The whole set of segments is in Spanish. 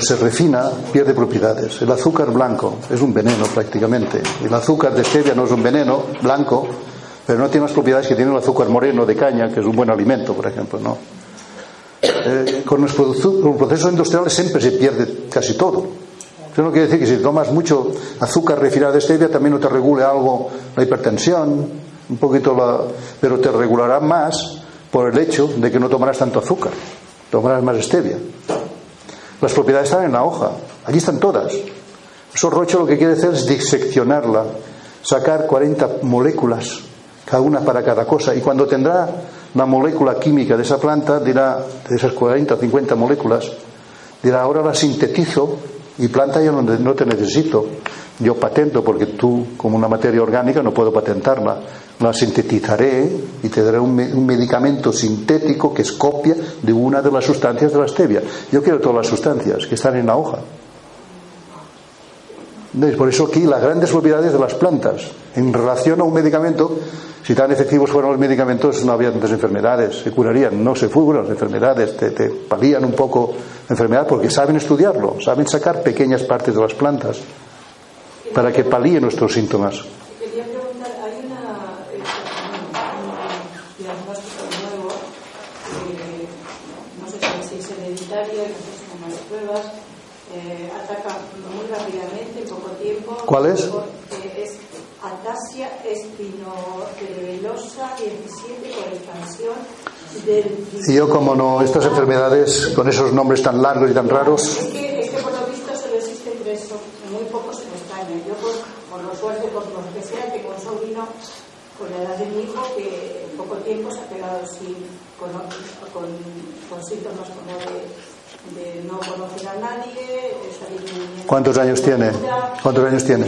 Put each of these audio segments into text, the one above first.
Cuando se refina, pierde propiedades. El azúcar blanco es un veneno prácticamente. El azúcar de stevia no es un veneno blanco, pero no tiene las propiedades que tiene el azúcar moreno de caña, que es un buen alimento, por ejemplo. ¿no? Eh, con, los procesos industriales siempre se pierde casi todo. Eso no quiere decir que si tomas mucho azúcar refinado de stevia también no te regule algo la hipertensión, un poquito la, pero te regulará más por el hecho de que no tomarás tanto azúcar, tomarás más stevia. Las propiedades están en la hoja, allí están todas. Eso Rocho lo que quiere hacer es diseccionarla, sacar 40 moléculas, cada una para cada cosa, y cuando tendrá la molécula química de esa planta, dirá, de esas 40 o 50 moléculas, dirá, ahora la sintetizo y planta yo no, no te necesito. Yo patento porque tú, como una materia orgánica, no puedo patentarla. La sintetizaré y te daré un, me- un medicamento sintético que es copia de una de las sustancias de la stevia. Yo quiero todas las sustancias que están en la hoja. Por eso aquí las grandes propiedades de las plantas en relación a un medicamento, si tan efectivos fueran los medicamentos no habría tantas enfermedades, se curarían, no se fugan las enfermedades, te, te palían un poco la enfermedad porque saben estudiarlo, saben sacar pequeñas partes de las plantas para que palíen nuestros síntomas. Quería preguntar, hay una, eh, un diagnóstico nuevo, eh, no sé si es hereditario, no sé si son más pruebas, eh, ataca muy rápidamente, en poco tiempo. ¿Cuál es? Eh, es atasia espinocerebelosa 17 por expansión del... Y yo como no, estas enfermedades con esos nombres tan largos y tan raros, Es que, es que por lo visto solo existen tres, o- muy pocos en España. Yo, por, que sea, tengo un sobrino con la edad de mi hijo que en poco tiempo se ha quedado sin, con, con, con síntomas como de, de no conocer a nadie, salir ¿cuántos años tiene? ¿Cuántos años tiene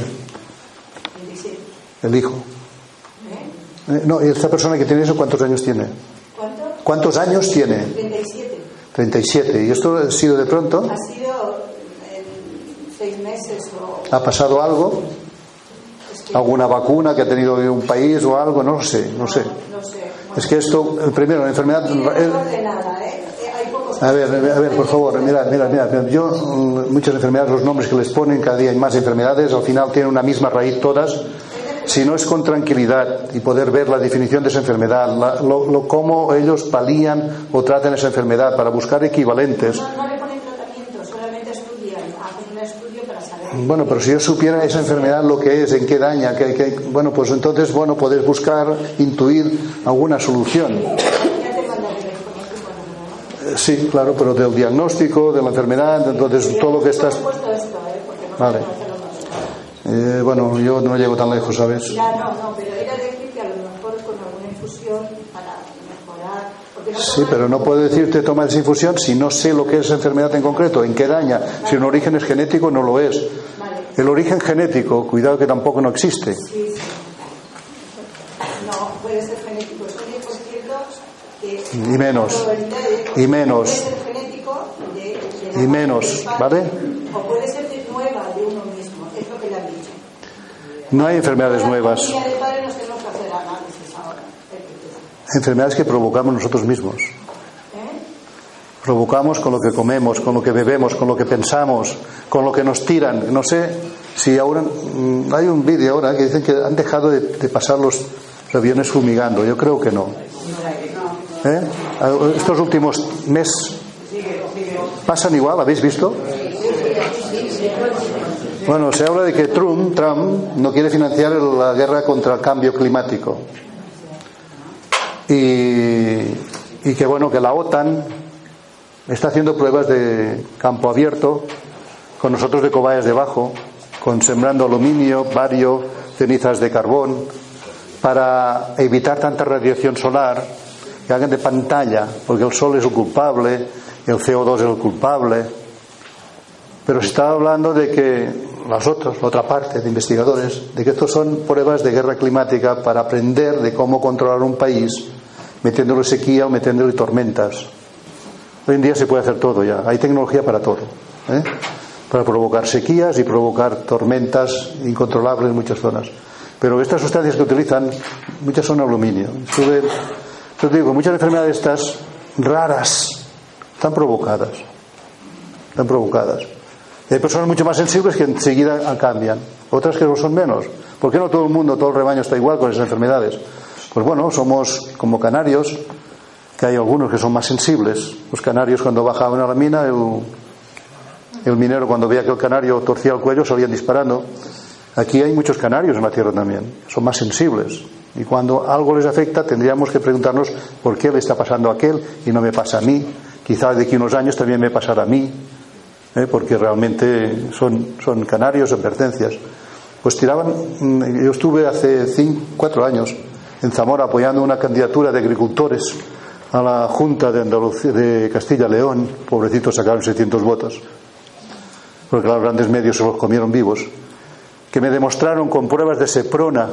27. el hijo? ¿Eh? Eh, No, y esta persona que tiene eso, ¿cuántos años tiene? ¿Cuánto? ¿Cuántos años tiene? 37. 37. ¿Y esto ha sido de pronto? Ha sido en seis meses o... ¿Ha pasado algo? ¿Alguna vacuna que ha tenido un país o algo? No lo sé, no sé. Es que esto, primero, la enfermedad... Eh, ¿eh? Pocos A ver, a ver, por favor, mirad, mirad, mirad. Yo, mm, muchas enfermedades, los nombres que les ponen, cada día hay más enfermedades, al final tienen una misma raíz todas. Si no es con tranquilidad y poder ver la definición de esa enfermedad, la- lo, lo- cómo ellos palían o tratan esa enfermedad para buscar equivalentes. No, no le ponen tratamiento, solamente estudian, hacen un estudio para saber. Bueno, pero si yo supiera esa enfermedad lo que es, en qué daña, que, que- bueno, pues entonces, bueno, poder buscar, intuir alguna solución. Eh, Sí, claro, pero del diagnóstico, de la enfermedad, entonces todo lo que estás... ¿eh? Vale. Eh, bueno, yo no llego tan lejos, ¿sabes? Ya, no, no, pero era decir que a lo mejor con alguna infusión para mejorar. Porque no Sí, pero no puedo decirte toma esa infusión si no sé lo que es esa enfermedad en concreto, en qué daña. Si un origen es genético, no lo es. El origen genético, cuidado que tampoco no existe. sí, sí. No, puede ser genético. Estoy por cierto que. Y menos. Y menos. Y menos, ¿vale? O puede ser de nueva de uno mismo, es lo que le han dicho. No hay enfermedades nuevas, familia de padre nos tenemos que hacer análisis ahora. el que tú. Enfermedades que provocamos nosotros mismos. Provocamos con lo que comemos, con lo que bebemos, con lo que pensamos, con lo que nos tiran. No sé si ahora mm, hay un vídeo ahora que dicen que han dejado de, pasar los aviones fumigando. Yo creo que no. ¿Eh? Estos últimos meses pasan igual, ¿habéis visto? Bueno, se habla de que Trump, Trump no quiere financiar la guerra contra el cambio climático. Y, que bueno, que la OTAN Está haciendo pruebas de campo abierto, con nosotros de cobayas debajo, con sembrando aluminio, bario, cenizas de carbón, para evitar tanta radiación solar, que hagan de pantalla, porque el sol es el culpable, el CO2 es el culpable. Pero se está hablando de que las otras, la otra parte de investigadores, de que estos son pruebas de guerra climática para aprender de cómo controlar un país, metiéndole sequía o metiéndole tormentas. Hoy en día se puede hacer todo ya, hay tecnología para todo, ¿eh? para provocar sequías y provocar tormentas incontrolables en muchas zonas. Pero estas sustancias que utilizan, muchas son aluminio. Estuve, yo te digo, muchas enfermedades estas raras están provocadas. Están provocadas. hay personas mucho más sensibles que enseguida cambian, otras que lo son menos. ¿Por qué no todo el mundo, todo el rebaño está igual con esas enfermedades? Pues bueno, somos como canarios, que hay algunos que son más sensibles. Los canarios cuando bajaban a la mina, el, minero cuando veía que el canario torcía el cuello salían disparando. Aquí hay muchos canarios en la tierra también, son más sensibles. Y cuando algo les afecta tendríamos que preguntarnos por qué le está pasando a aquel y no me pasa a mí. Quizás de aquí unos años también me pasará a mí, ¿eh? porque realmente son, son canarios, advertencias. Pues tiraban, mm, yo estuve hace cuatro años en Zamora apoyando una candidatura de agricultores a la Junta de, Andalucía, de Castilla-León, pobrecitos sacaron 600 votos, porque los grandes medios se los comieron vivos, que me demostraron con pruebas de Seprona,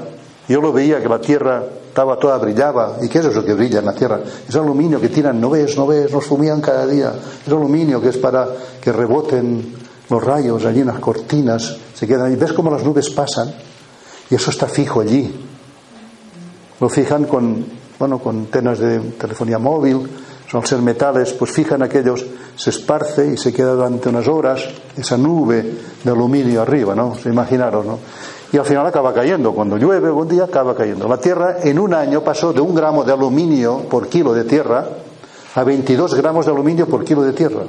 yo lo veía que la tierra estaba toda brillaba, ¿y qué es eso que brilla en la tierra? Es aluminio que tiran, no ves, no ves, nos fumían cada día, es aluminio que es para que reboten los rayos allí en las cortinas, se quedan, y ves cómo las nubes pasan, y eso está fijo allí. Lo fijan con bueno, con antenas de telefonía móvil, son ser metales, pues fijan aquellos, se esparce y se queda durante unas horas esa nube de aluminio arriba, ¿no? Imaginaros, ¿no? Y al final acaba cayendo, cuando llueve algún día acaba cayendo. La Tierra en un año pasó de un gramo de aluminio por kilo de tierra a 22 gramos de aluminio por kilo de tierra.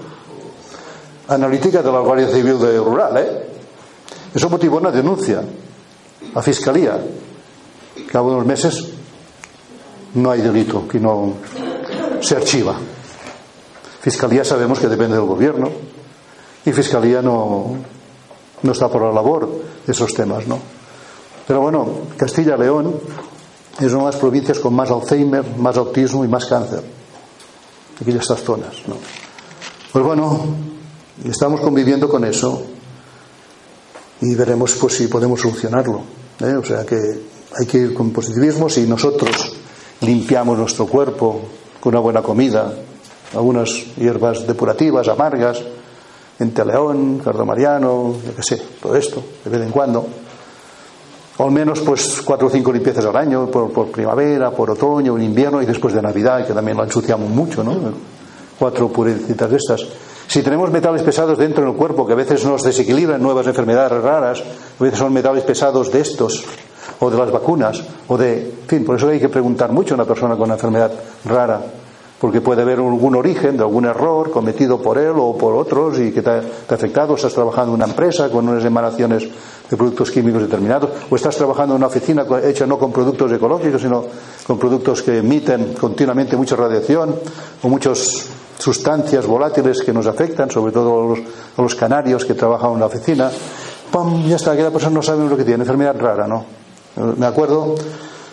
Analítica de la Guardia Civil de Rural, ¿eh? Eso motivó una denuncia a Fiscalía. Cabo de unos meses no hay delito que no se archiva. Fiscalía sabemos que depende del gobierno y Fiscalía no, no está por la labor de esos temas, ¿no? Pero bueno, Castilla-León es una de las provincias con más Alzheimer, más autismo y más cáncer. Aquí estas zonas, ¿no? Pues bueno, estamos conviviendo con eso y veremos pues si podemos solucionarlo. ¿eh? O sea que hay que ir con positivismo si nosotros limpiamos nuestro cuerpo con una buena comida, algunas hierbas depurativas, amargas, enteleón, cardomariano, yo qué sé, todo esto, de vez en cuando. Al menos pues cuatro o cinco limpiezas al año, por, primavera, por otoño, en invierno y después de Navidad, que también lo ensuciamos mucho, ¿no? Cuatro purecitas de estas. Si tenemos metales pesados dentro del cuerpo que a veces nos desequilibran nuevas enfermedades raras, a veces son metales pesados de estos, o de las vacunas, o de. En fin, por eso hay que preguntar mucho a una persona con una enfermedad rara, porque puede haber algún origen de algún error cometido por él o por otros y que te ha, afectado. Estás trabajando en una empresa con unas emanaciones de productos químicos determinados, o estás trabajando en una oficina hecha no con productos ecológicos, sino con productos que emiten continuamente mucha radiación o muchas sustancias volátiles que nos afectan, sobre todo a los, a los canarios que trabajan en una oficina. ¡Pum! Ya está, aquella persona no sabe lo que tiene, enfermedad rara, ¿no? Me acuerdo,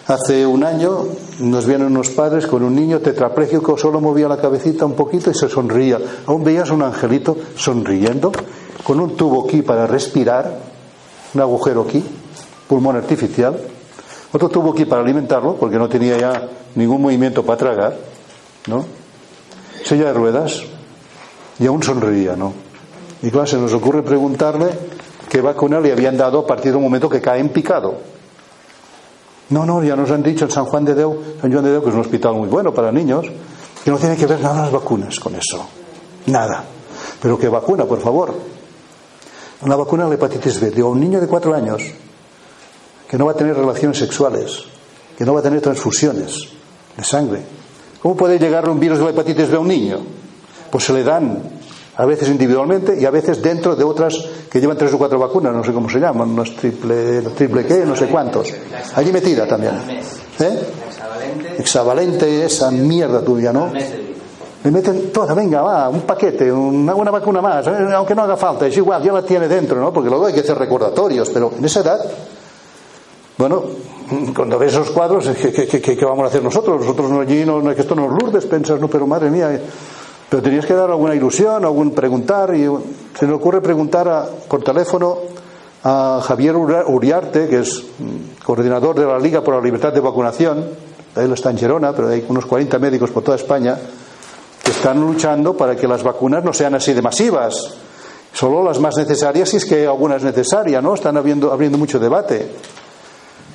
hace un año nos vienen unos padres con un niño tetrapléjico, solo movía la cabecita un poquito y se sonría. Aún veías un angelito sonriendo, con un tubo aquí para respirar, un agujero aquí, pulmón artificial, otro tubo aquí para alimentarlo, porque no tenía ya ningún movimiento para tragar, ¿no? Silla de ruedas, y aún sonreía, ¿no? Y claro, se nos ocurre preguntarle qué vacuna le habían dado a partir de un momento que cae en picado. No, no, ya nos han dicho en San Juan de Deu, San Juan de Deu, que es un hospital muy bueno para niños, que no tiene que ver nada las vacunas con eso. Nada. Pero que vacuna, por favor. Una vacuna de la hepatitis B. Digo, un niño de cuatro años que no va a tener relaciones sexuales, que no va a tener transfusiones de sangre. ¿Cómo puede llegar un virus de la hepatitis B a un niño? Pues se le dan a veces individualmente y a veces dentro de otras que llevan tres o cuatro vacunas, no sé cómo se llaman, no es triple, triple qué, no sé cuántos. Allí metida también. ¿Eh? Hexavalente, esa mierda tuya, ¿no? Le meten toda, venga, va, un paquete, una buena vacuna más, ¿eh? aunque no haga falta, es igual, ya la tiene dentro, ¿no? Porque luego hay que hacer recordatorios, pero en esa edad, bueno, cuando ves esos cuadros, ¿qué, qué, vamos a hacer nosotros? Nosotros no allí, no, es que esto nos Lourdes, pensas, no, pero madre mía, pero tenías que dar alguna ilusión, algún preguntar, y se me ocurre preguntar por teléfono a Javier Uriarte, que es mm, coordinador de la Liga por la Libertad de Vacunación, él está en Gerona, pero hay unos 40 médicos por toda España, que están luchando para que las vacunas no sean así de masivas, solo las más necesarias si es que alguna es necesaria, ¿no? Están abriendo, abriendo mucho debate.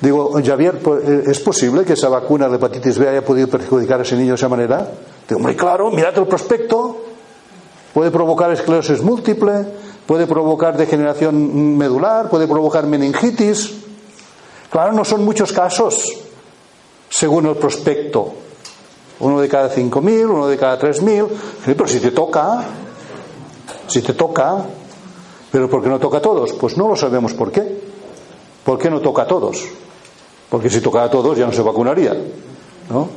Digo, Javier, eh, ¿es posible que esa vacuna de hepatitis B haya podido perjudicar a ese niño de esa manera? Digo, muy claro, mirad el prospecto. Puede provocar esclerosis múltiple, puede provocar degeneración medular, puede provocar meningitis. Claro, no son muchos casos, según el prospecto. Uno de cada 5.000, uno de cada 3.000. pero si te toca, si te toca, pero ¿por qué no toca a todos? Pues no lo sabemos por qué. ¿Por qué no toca a todos? Porque si tocara a todos ya no se vacunaría. ¿no?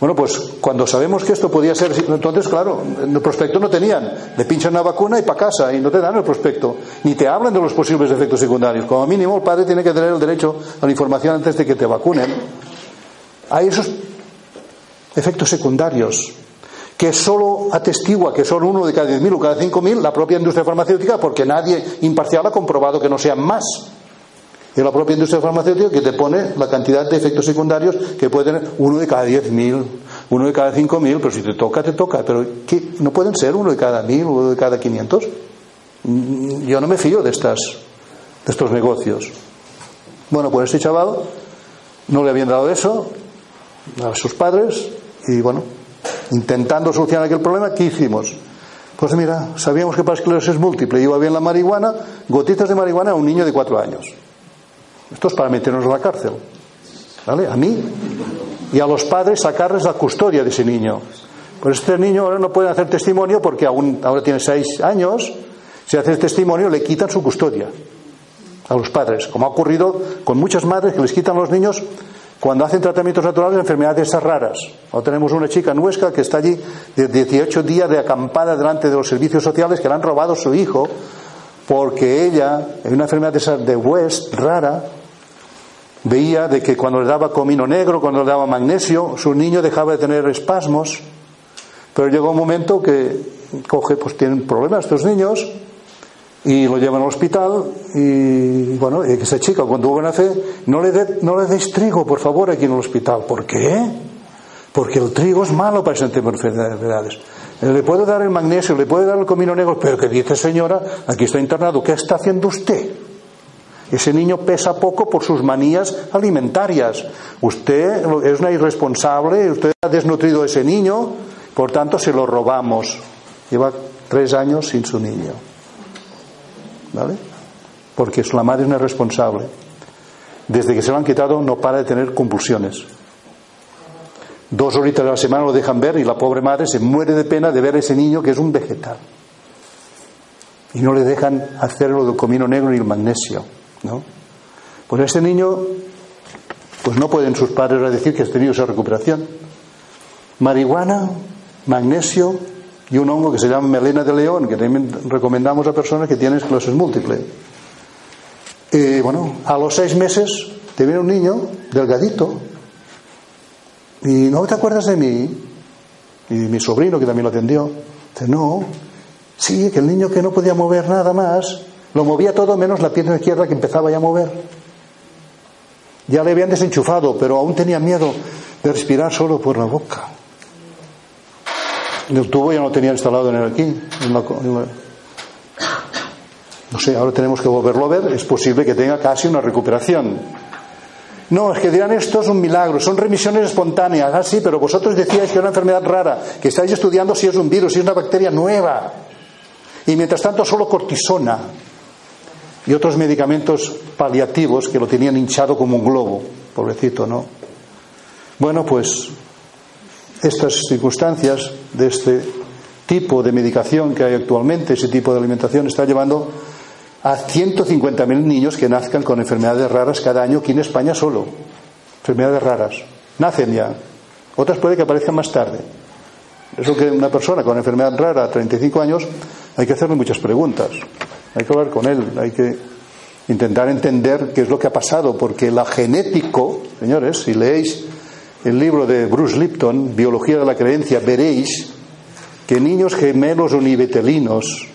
Bueno, pues cuando sabemos que esto podía ser, entonces, claro, el prospecto no tenían, le pinchan una vacuna y para casa y no te dan el prospecto, ni te hablan de los posibles efectos secundarios. Como mínimo, el padre tiene que tener el derecho a la información antes de que te vacunen. Hay esos efectos secundarios que solo atestigua que son uno de cada 10.000 o cada 5.000 la propia industria farmacéutica, porque nadie imparcial ha comprobado que no sean más. Es la propia industria farmacéutica que te pone la cantidad de efectos secundarios que puede tener uno de cada 10.000, uno de cada 5.000, pero si te toca, te toca. Pero ¿qué? ¿no pueden ser uno de cada 1.000, uno de cada 500? Mm, yo no me fío de, estas, de estos negocios. Bueno, pues este chaval no le habían dado eso a sus padres y bueno, intentando solucionar aquel problema, ¿qué hicimos? Pues mira, sabíamos que para esclerosis múltiple iba bien la marihuana, gotitas de marihuana a un niño de cuatro años. Esto es para meternos en la cárcel. ¿Vale? A mí y a los padres sacarles la custodia de ese niño. Pues este niño ahora no puede hacer testimonio porque aún, ahora tiene seis años. Si hace testimonio le quitan su custodia a los padres, como ha ocurrido con muchas madres que les quitan a los niños cuando hacen tratamientos naturales de enfermedades raras. Ahora tenemos una chica en que está allí de 18 días de acampada delante de los servicios sociales que le han robado su hijo porque ella, en una enfermedad de West rara, veía de que cuando le daba comino negro, cuando le daba magnesio, su niño dejaba de tener espasmos, pero llegó un momento que coge, pues tienen problemas estos niños y lo llevan al hospital y bueno, esa chica cuando hubo nacer, no le, no le deis trigo, por favor, aquí en el hospital. ¿Por qué? Porque el trigo es malo para ese enfermedades. Le puedo dar el magnesio, le puede dar el comino negro, pero que dice señora, aquí está internado, ¿qué está haciendo usted? Ese niño pesa poco por sus manías alimentarias. Usted es una irresponsable, usted ha desnutrido a ese niño, por tanto se lo robamos. Lleva tres años sin su niño. ¿Vale? Porque la madre es una irresponsable. Desde que se lo han quitado no para de tener convulsiones. Dos horitas a la semana lo dejan ver y la pobre madre se muere de pena de ver a ese niño que es un vegetal. Y no le dejan hacer lo del comino negro ni el magnesio. ¿No? Pues este niño, pues no pueden sus padres decir que ha tenido esa recuperación. Marihuana, magnesio y un hongo que se llama melena de león, que también recomendamos a personas que tienen esclerosis múltiple. Y bueno, a los seis meses te viene un niño delgadito, y no te acuerdas de mí. Y mi sobrino, que también lo atendió, dice, no, sí, que el niño que no podía mover nada más, lo movía todo menos la pierna izquierda que empezaba ya a mover. Ya le habían desenchufado, pero aún tenía miedo de respirar solo por la boca. El tubo ya no tenía instalado en el aquí. No sé, ahora tenemos que volverlo a ver. Es posible que tenga casi una recuperación. No, es que dirán esto es un milagro, son remisiones espontáneas. Ah, sí, pero vosotros decíais que era una enfermedad rara, que estáis estudiando si es un virus, si es una bacteria nueva. Y mientras tanto solo cortisona y otros medicamentos paliativos que lo tenían hinchado como un globo, pobrecito, ¿no? Bueno, pues estas circunstancias de este tipo de medicación que hay actualmente, ese tipo de alimentación, está llevando a 150.000 niños que nazcan con enfermedades raras cada año aquí en España solo. Enfermedades raras. Nacen ya. Otras puede que aparezcan más tarde. Eso que una persona con enfermedad rara a 35 años hay que hacerle muchas preguntas. Hay que hablar con él, hay que intentar entender qué es lo que ha pasado, porque la genético, señores, si leéis el libro de Bruce Lipton, Biología de la Creencia, veréis que niños gemelos univitelinos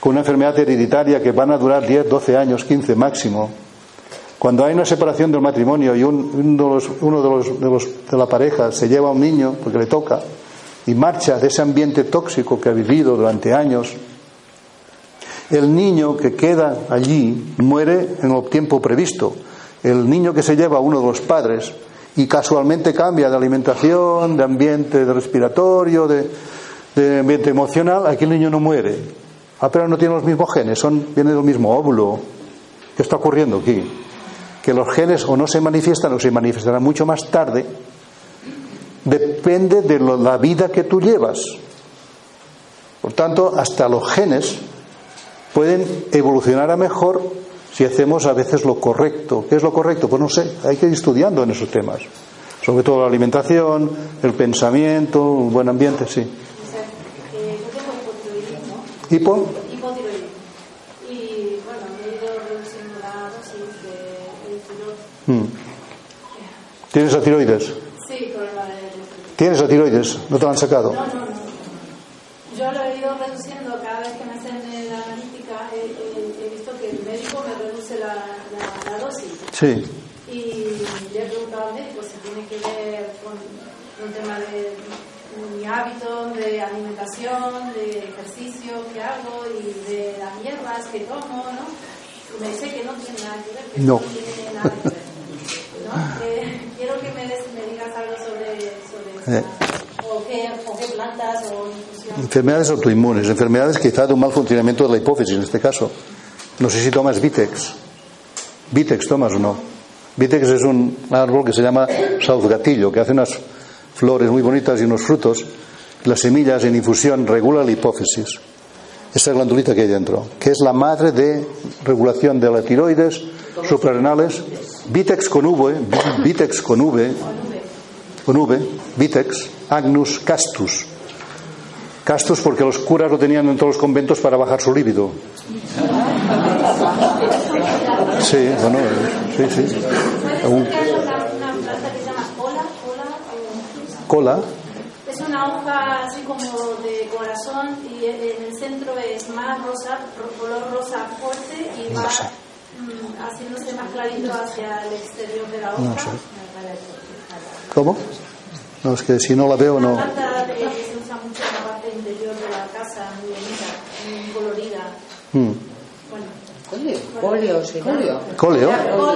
con una enfermedad hereditaria que van a durar 10, 12 años, 15 máximo, cuando hay una separación del matrimonio y uno, de, los, de, de la pareja se lleva a un niño porque le toca y marcha de ese ambiente tóxico que ha vivido durante años, el niño que queda allí muere en el tiempo previsto. El niño que se lleva a uno de los padres y casualmente cambia de alimentación, de ambiente respiratorio, de, de ambiente emocional, aquí el niño no muere. Ah, pero no tiene los mismos genes, son, viene del mismo óvulo. ¿Qué está ocurriendo aquí? Que los genes o no se manifiestan o se manifestarán mucho más tarde. Depende de la vida que tú llevas. Por tanto, hasta los genes pueden evolucionar a mejor si hacemos a veces lo correcto. ¿Qué es lo correcto? Pues no sé, hay que ir estudiando en esos temas. Sobre todo la alimentación, el pensamiento, un buen ambiente, sí. ¿Hipo? Y bueno, he ido reduciendo la dosis de tiroides. ¿Tienes la tiroides? Sí, problema de ¿Tienes la tiroides? ¿No te la han sacado? No, no, no. Yo lo he ido reduciendo cada vez que me hacen la analítica. He, he- he visto que el la, la, la dosis. Sí. Y le he preguntado al médico si tiene que ver con un tema de mi hábito de alimentación, de ejercicio que hago y de las hierbas que tomo, ¿no? Y me dice que no tiene nada que ver, que No. tiene nada que ver. ¿no? Eh, quiero que me, des- me digas algo sobre, sobre Eh. o, qué, o qué plantas o. Enfermedades autoinmunes, enfermedades quizá de un mal funcionamiento de la hipófisis en este caso. No sé si tomas Vitex. Vitex tomas o no. Vitex es un árbol que se llama sauzgatillo, que hace unas flores muy bonitas y unos frutos. Las semillas en infusión regula la hipófisis. Esa glandulita que hay dentro, que es la madre de regulación de la tiroides, suprarrenales. Vitex con V, Vitex con V, con V, Vitex, Agnus castus. Castus porque los curas lo tenían en todos los conventos para bajar su líbido. Sí, bueno, sí, sí. ¿Puede Un- ser que haya una, una planta que se llama cola? Es una hoja así como de corazón y en el centro es más rosa, ro- color rosa fuerte y va Rosa. mm, haciéndose más clarito hacia el exterior de la hoja. No sé. ¿cómo? No, es que si no la veo no. planta de- que se usa mucho en la parte interior de la casa, muy bonita, muy colorida. Bueno, Colio, colio, sí, colio. Coleo,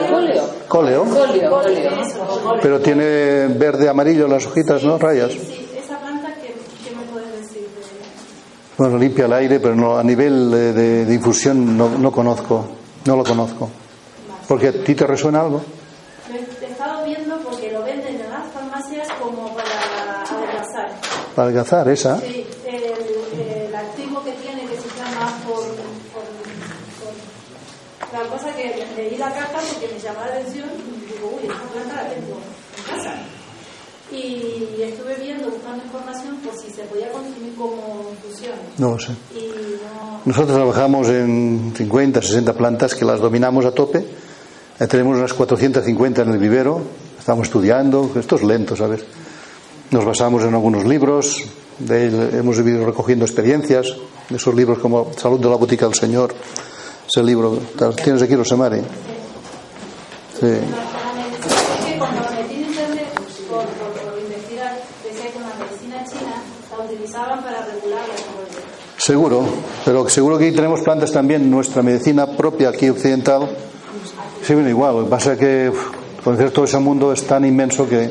Colio. coleo, Colio, colio. pero tiene verde amarillo las hojitas, ¿no? Rayas. sí, esa planta, ¿qué, me puedes decir de Bueno, limpia el aire, pero no, a nivel eh, de, de infusión no, no conozco, no lo conozco. Porque a ti te resuena algo. He estado viendo porque lo venden en las farmacias como para adelgazar. Para adelgazar esa. Sí, el, el activo que tiene que se llama por, por, por- La cosa que leí la carta porque me llamó la atención y digo, uy, esta planta la tengo en casa. Y estuve viendo, buscando información por si se podía consumir como infusión. No sé. No... Nosotros trabajamos en 50, 60 plantas que las dominamos a tope. Eh, tenemos unas 450 en el vivero. Estamos estudiando. Esto es lento, ¿sabes? Nos basamos en algunos libros. De hemos ido recogiendo experiencias. Esos libros como Salud de la Botica del Señor. Ese libro. ¿Tienes aquí, Rosemary? Sí. Seguro, pero seguro que tenemos plantas también, nuestra medicina propia aquí occidental, sí, bueno, igual, lo que pasa es que Conocer todo ese mundo es tan inmenso que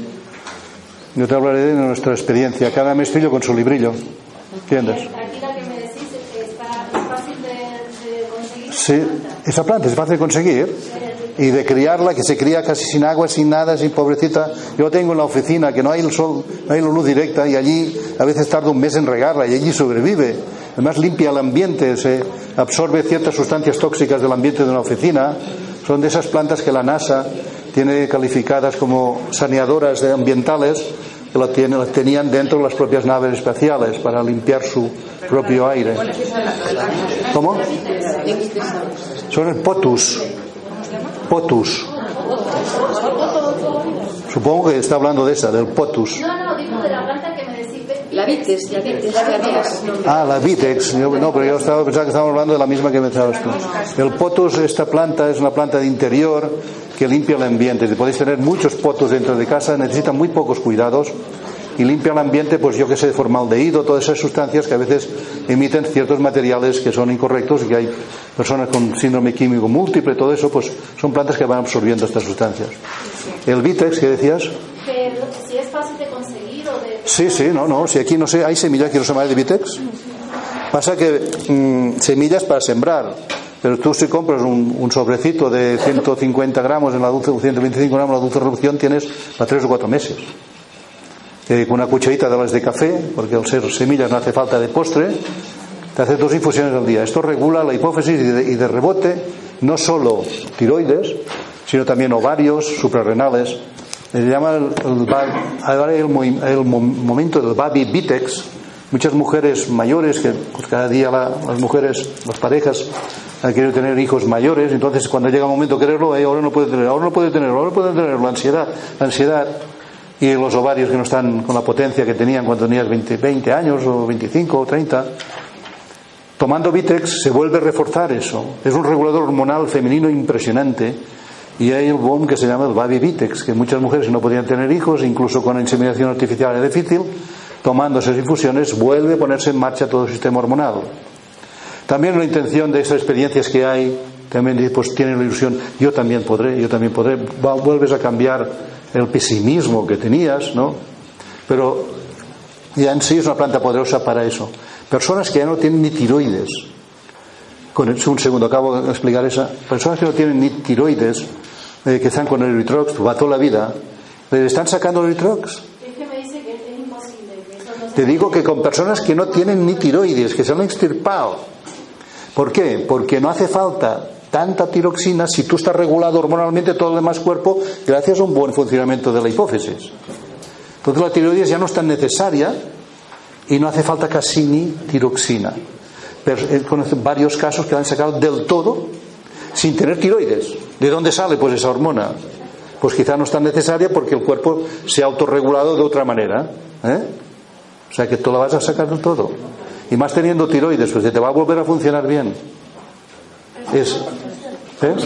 yo te hablaré de nuestra experiencia, cada maestrillo con su librillo. ¿Entiendes? Aquí la que me decís que está es fácil de, de Sí, esa planta es fácil de conseguir y de criarla, que se cría casi sin agua, sin nada, sin pobrecita. Yo tengo en la oficina que no hay el sol, no hay la luz directa y allí a veces tarda un mes en regarla y allí sobrevive. Además limpia el ambiente, se absorbe ciertas sustancias tóxicas del ambiente de una oficina. Son de esas plantas que la NASA tiene calificadas como saneadoras ambientales que la tiene- las tenían dentro de las propias naves espaciales para limpiar su propio aire. ¿Cómo? Son el potus. Potus. Supongo que está hablando de esa, del potus. No, no, digo de la planta que me decís. ve- La vites. Ah, la Vitex. Yo- no, pero yo estaba pensando que estábamos hablando de la misma que pensabas tú. El potus, esta planta, es una planta de interior que limpia el ambiente. Podéis tener muchos potos dentro de casa, necesitan muy pocos cuidados y limpia el ambiente, pues yo que sé, de formaldehído, todas esas sustancias que a veces emiten ciertos materiales que son incorrectos y que hay personas con síndrome químico múltiple, todo eso, pues son plantas que van absorbiendo estas sustancias. El Vitex, ¿qué decías? Que lo- si es fácil de conseguir o de. Sí, sí, no, no. Si aquí no sé, hay semillas que no se llaman de Vitex. Pasa que mm, semillas para sembrar. Pero tú si compras un, un sobrecito de 150 gramos en la dulce, o 125 gramos en la dulce reducción, tienes para tres o cuatro meses. Eh, con una cucharita de las de café, porque al ser semillas no hace falta de postre, te hace dos infusiones al día. Esto regula la hipófisis y de, y de rebote no solo tiroides, sino también ovarios, suprarrenales. Se llama el, el el, el mo- momento del baby vitex. Muchas mujeres mayores, que pues, cada día la- las mujeres, las parejas, han querido tener hijos mayores, entonces cuando llega el momento de quererlo, eh, ahora no puede tener, ahora no puede tener, ahora no puede tener, la ansiedad, la ansiedad y los ovarios que no están con la potencia que tenían cuando tenías 20, 20 años o 25 o 30. Tomando Vitex se vuelve a reforzar eso. Es un regulador hormonal femenino impresionante. Y hay el boom que se llama el Baby Vitex, que muchas mujeres no podían tener hijos, incluso con inseminación artificial es difícil, tomando esas infusiones vuelve a ponerse en marcha todo el sistema hormonal. También la intención de esas experiencias que hay, también pues tienen la ilusión, yo también podré, yo también podré, Va- vuelves a cambiar el pesimismo que tenías, ¿no? Pero ya en sí es una planta poderosa para eso. Personas que ya no tienen ni tiroides, con el- un segundo, acabo de explicar esa, personas que no tienen ni tiroides, eh, que están con el Eritrox, va toda la vida, le están sacando el Eritrox. Te digo que con personas que no tienen ni tiroides, que se han extirpado. ¿Por qué? Porque no hace falta tanta tiroxina si tú estás regulado hormonalmente todo el demás cuerpo gracias a un buen funcionamiento de la hipófisis. Entonces la tiroides ya no es tan necesaria y no hace falta casi ni tiroxina. Pero he conocido varios casos que la han sacado del todo sin tener tiroides. ¿De dónde sale pues esa hormona? Pues quizá no es tan necesaria porque el cuerpo se ha autorregulado de otra manera. ¿eh? O sea que tú la vas a sacar del todo. Y más teniendo tiroides, pues se te va a volver a funcionar bien. Es, ¿ves?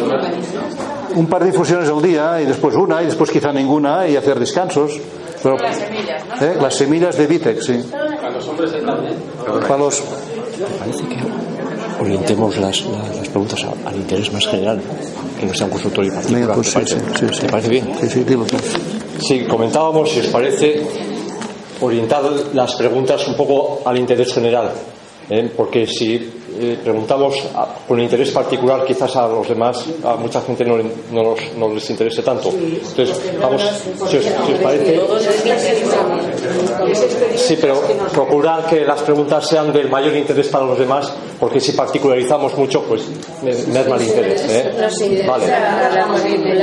Un par de infusiones al día y después una y después quizá ninguna y hacer descansos. Pero, las semillas, ¿no? ¿eh? Las semillas de Vitex, sí. Para los Parece que orientemos las, la- las preguntas a- al interés más general, que no sea un consultorio particular. Pues ¿te sí, parece? sí, sí, sí. ¿Te parece bien? Sí, sí, dilo. Sí, comentábamos, si os parece, orientar las preguntas un poco al interés general, ¿eh? porque si eh, preguntamos a- con interés particular, quizás a los demás, a mucha gente no, le- no los- no les interese tanto. Entonces, vamos, si os, si os parece, sí, pero procurar que las preguntas sean del mayor interés para los demás, porque si particularizamos mucho, pues me, me es mal interés. ¿eh? Vale,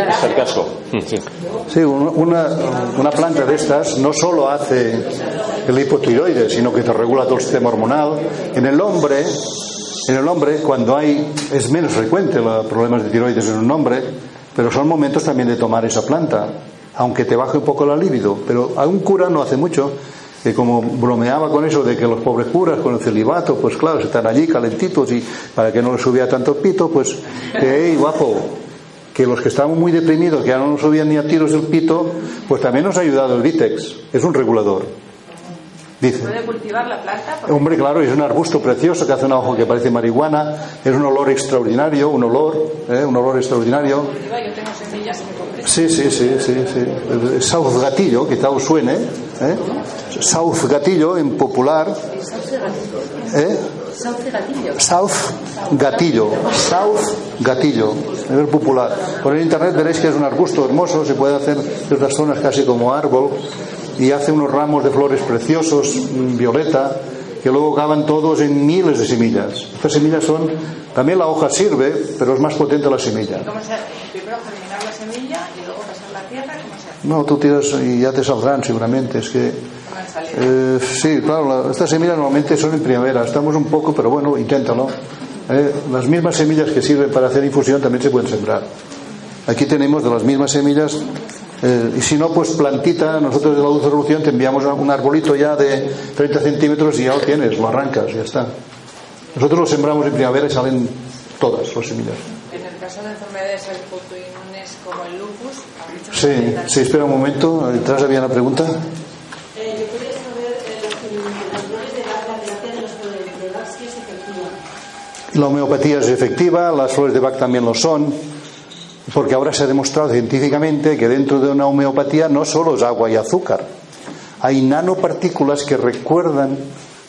es el caso. Sí. Sí, un- una, una planta de estas no solo hace el hipotiroides, sino que te regula todo el sistema hormonal. En el hombre, en el hombre cuando hay, es menos frecuente los problemas de tiroides en un hombre, pero son momentos también de tomar esa planta, aunque te baje un poco la libido. Pero a un cura no hace mucho, que como bromeaba con eso de que los pobres curas con el celibato, pues claro, están allí calentitos y para que no les subía tanto pito, pues, hey, guapo, que los que estaban muy deprimidos, que ya no nos subían ni a tiros el pito, pues también nos ha ayudado el Vitex. Es un regulador. Dice. ¿Puede cultivar la planta? Porque Hombre, claro, es un arbusto precioso que hace un hoja que parece marihuana, es un olor extraordinario, un olor, ¿eh? un olor extraordinario. yo tengo semillas. Sí, sí, sí, sí, sí. South Gatillo, quizá os suene, ¿eh? South Gatillo en popular, ¿eh? Sauce gatillo. South Gatillo, South Gatillo, a nivel popular. Por el internet veréis que es un arbusto hermoso, se puede hacer de otras zonas casi como árbol y hace unos ramos de flores preciosos, mm, violeta, que luego acaban todos en miles de semillas. Estas semillas son, también la hoja sirve, pero es más potente la semilla. ¿Cómo se hace? Primero germinar la semilla y luego pasar la tierra. ¿Cómo se hace? No, tú tiras y ya te saldrán seguramente. Es que. Eh, sí, claro, la- estas semillas normalmente son en primavera. Estamos un poco, pero bueno, inténtalo. Eh, las mismas semillas que sirven para hacer infusión también se pueden sembrar. Aquí tenemos de las mismas semillas. Eh, y si no, pues plantita. Nosotros de la Dulce Revolución te enviamos un arbolito ya de 30 centímetros y ya lo tienes, lo arrancas, ya está. Nosotros lo sembramos en primavera y salen todas las semillas. En el caso de enfermedades autoinmunes como el lupus, Sí, sí, espera un momento. Detrás había una pregunta. Yo quería saber las, las flores de Bach, la terapia de las flores de Bach, si es efectiva. La homeopatía es efectiva, las flores de Bach también lo son, porque ahora se ha demostrado científicamente que dentro de una homeopatía no solo es agua y azúcar, hay nanopartículas que recuerdan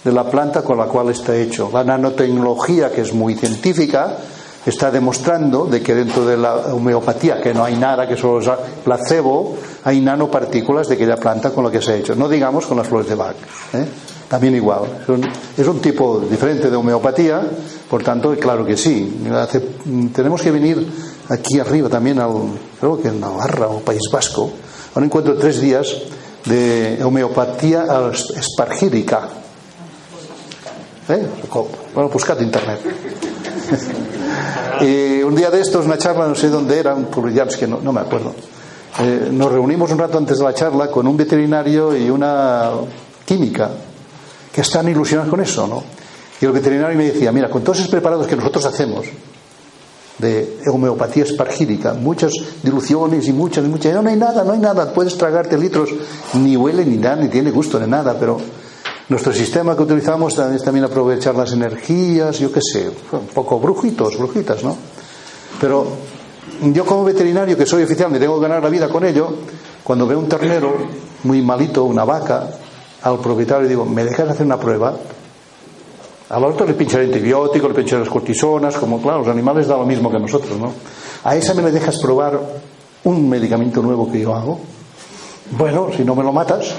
de la planta con la cual está hecho. La nanotecnología, que es muy científica, está demostrando de que dentro de la homeopatía, que no hay nada, que solo es placebo, hay nanopartículas de aquella planta con la que se ha hecho. No digamos con las flores de Bach. ¿eh? También igual. Es un, es un tipo diferente de homeopatía, por tanto, claro que sí. Hace- tenemos que venir aquí arriba también, al, creo que en Navarra o País Vasco. Ahora encuentro tres días de homeopatía espargírica. ¿Eh? Bueno, buscad internet. y un día de estos, una charla, no sé dónde era, un es que no, no me acuerdo. Eh, nos reunimos un rato antes de la charla con un veterinario y una química que están ilusionados con eso, ¿no? Y el veterinario me decía, mira, con todos esos preparados que nosotros hacemos de homeopatía espargírica, muchas diluciones y muchas y muchas, no, no hay nada, no hay nada, puedes tragarte litros, ni huele ni nada, ni tiene gusto ni nada, pero nuestro sistema que utilizamos es también aprovechar las energías, yo qué sé, un poco brujitos, brujitas, ¿no? Pero yo como veterinario, que soy oficial, me tengo que ganar la vida con ello, cuando veo un ternero muy malito, una vaca, al propietario digo, ¿me dejas hacer una prueba? Al otro le pincharé antibiótico, le pincharé las cortisonas, como claro, los animales da lo mismo que nosotros, ¿no? A esa me le dejas probar un medicamento nuevo que yo hago. Bueno, si no me lo matas.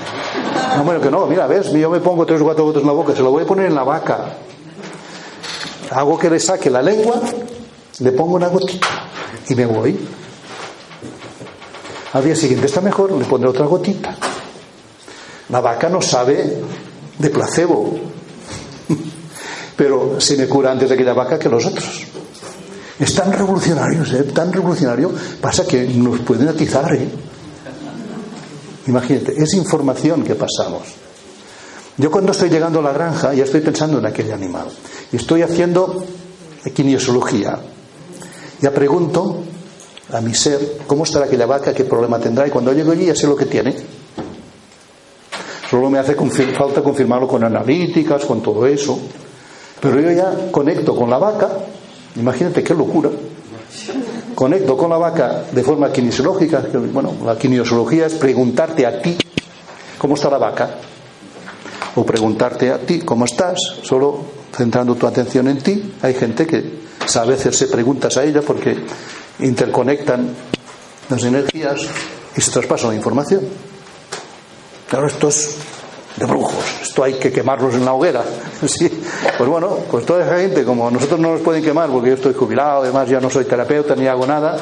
No, bueno, que no, mira, ves, yo me pongo tres o cuatro gotas en la boca, se lo voy a poner en la vaca. Hago que le saque la lengua, le pongo una gotita y me voy. Al día siguiente está mejor, le pondré otra gotita. La vaca no sabe de placebo, pero se me cura antes de aquella vaca que los otros. Es tan revolucionario, ¿eh? tan revolucionario, pasa que nos pueden atizar, ¿eh? Imagínate, es información que pasamos. Yo cuando estoy llegando a la granja ya estoy pensando en aquel animal y estoy haciendo kinesiología. Ya pregunto a mi ser cómo estará aquella vaca, qué problema tendrá y cuando llego allí ya sé lo que tiene. Solo me hace falta confirmarlo con analíticas, con todo eso. Pero yo ya conecto con la vaca, imagínate qué locura. Conecto con la vaca de forma kinesiológica. Bueno, la kinesiología es preguntarte a ti cómo está la vaca. O preguntarte a ti cómo estás, solo centrando tu atención en ti. Hay gente que sabe hacerse preguntas a ella porque interconectan las energías y se traspasa la información. Claro, esto es de brujos, esto hay que quemarlos en la hoguera. Sí. Pues bueno, pues toda esa gente, como nosotros no nos pueden quemar porque yo estoy jubilado, además ya no soy terapeuta ni hago nada,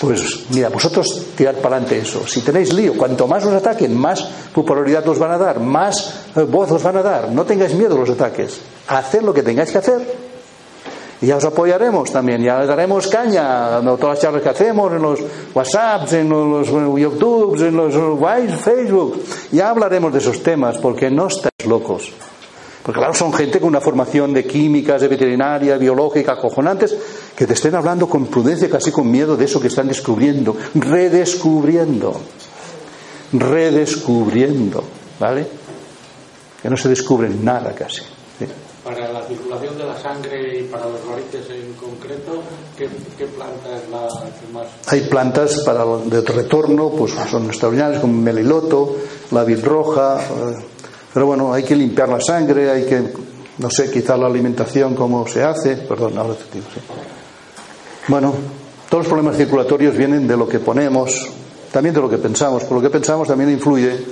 pues mira, vosotros tirad para adelante eso. Si tenéis lío, cuanto más os ataquen, más popularidad os van a dar, más eh, voz os van a dar. No tengáis miedo a los ataques. Haced lo que tengáis que hacer. Y ya os apoyaremos también, ya daremos caña en todas las charlas que hacemos, en los WhatsApps, en los YouTubes, en los Facebook. Ya hablaremos de esos temas porque no estáis locos. Porque claro, son gente con una formación de químicas, de veterinaria, biológica, acojonantes, que te estén hablando con prudencia, casi con miedo de eso que están descubriendo, redescubriendo, redescubriendo, ¿vale? que no se descubre nada casi. Para la circulación de la sangre y para los varices en concreto, ¿qué, planta es la que más...? Hay plantas para de retorno, pues son extraordinarias como meliloto, la vid roja, eh, pero bueno, hay que limpiar la sangre, hay que, no sé, quizá la alimentación, cómo se hace, perdón, ahora te digo, sí. Bueno, todos los problemas circulatorios vienen de lo que ponemos, también de lo que pensamos. Por lo que pensamos también influye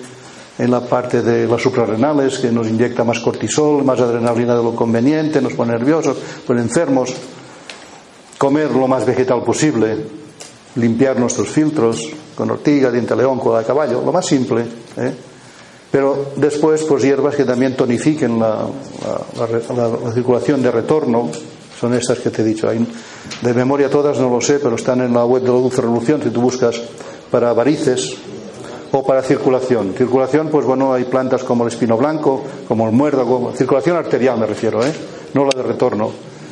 en la parte de las suprarrenales, que nos inyecta más cortisol, más adrenalina de lo conveniente, nos pone nerviosos, pone enfermos. Comer lo más vegetal posible, limpiar nuestros filtros con ortiga, diente león, cola de caballo, lo más simple. ¿eh? Pero después, pues hierbas que también tonifiquen la, la circulación de retorno, son estas que te he dicho. De memoria todas no lo sé, pero están en la web de la Dulce Revolución si tú buscas para varices o para circulación. Circulación, pues bueno, hay plantas como el espino blanco, como el muérdago, circulación arterial me refiero, ¿eh? no la de retorno.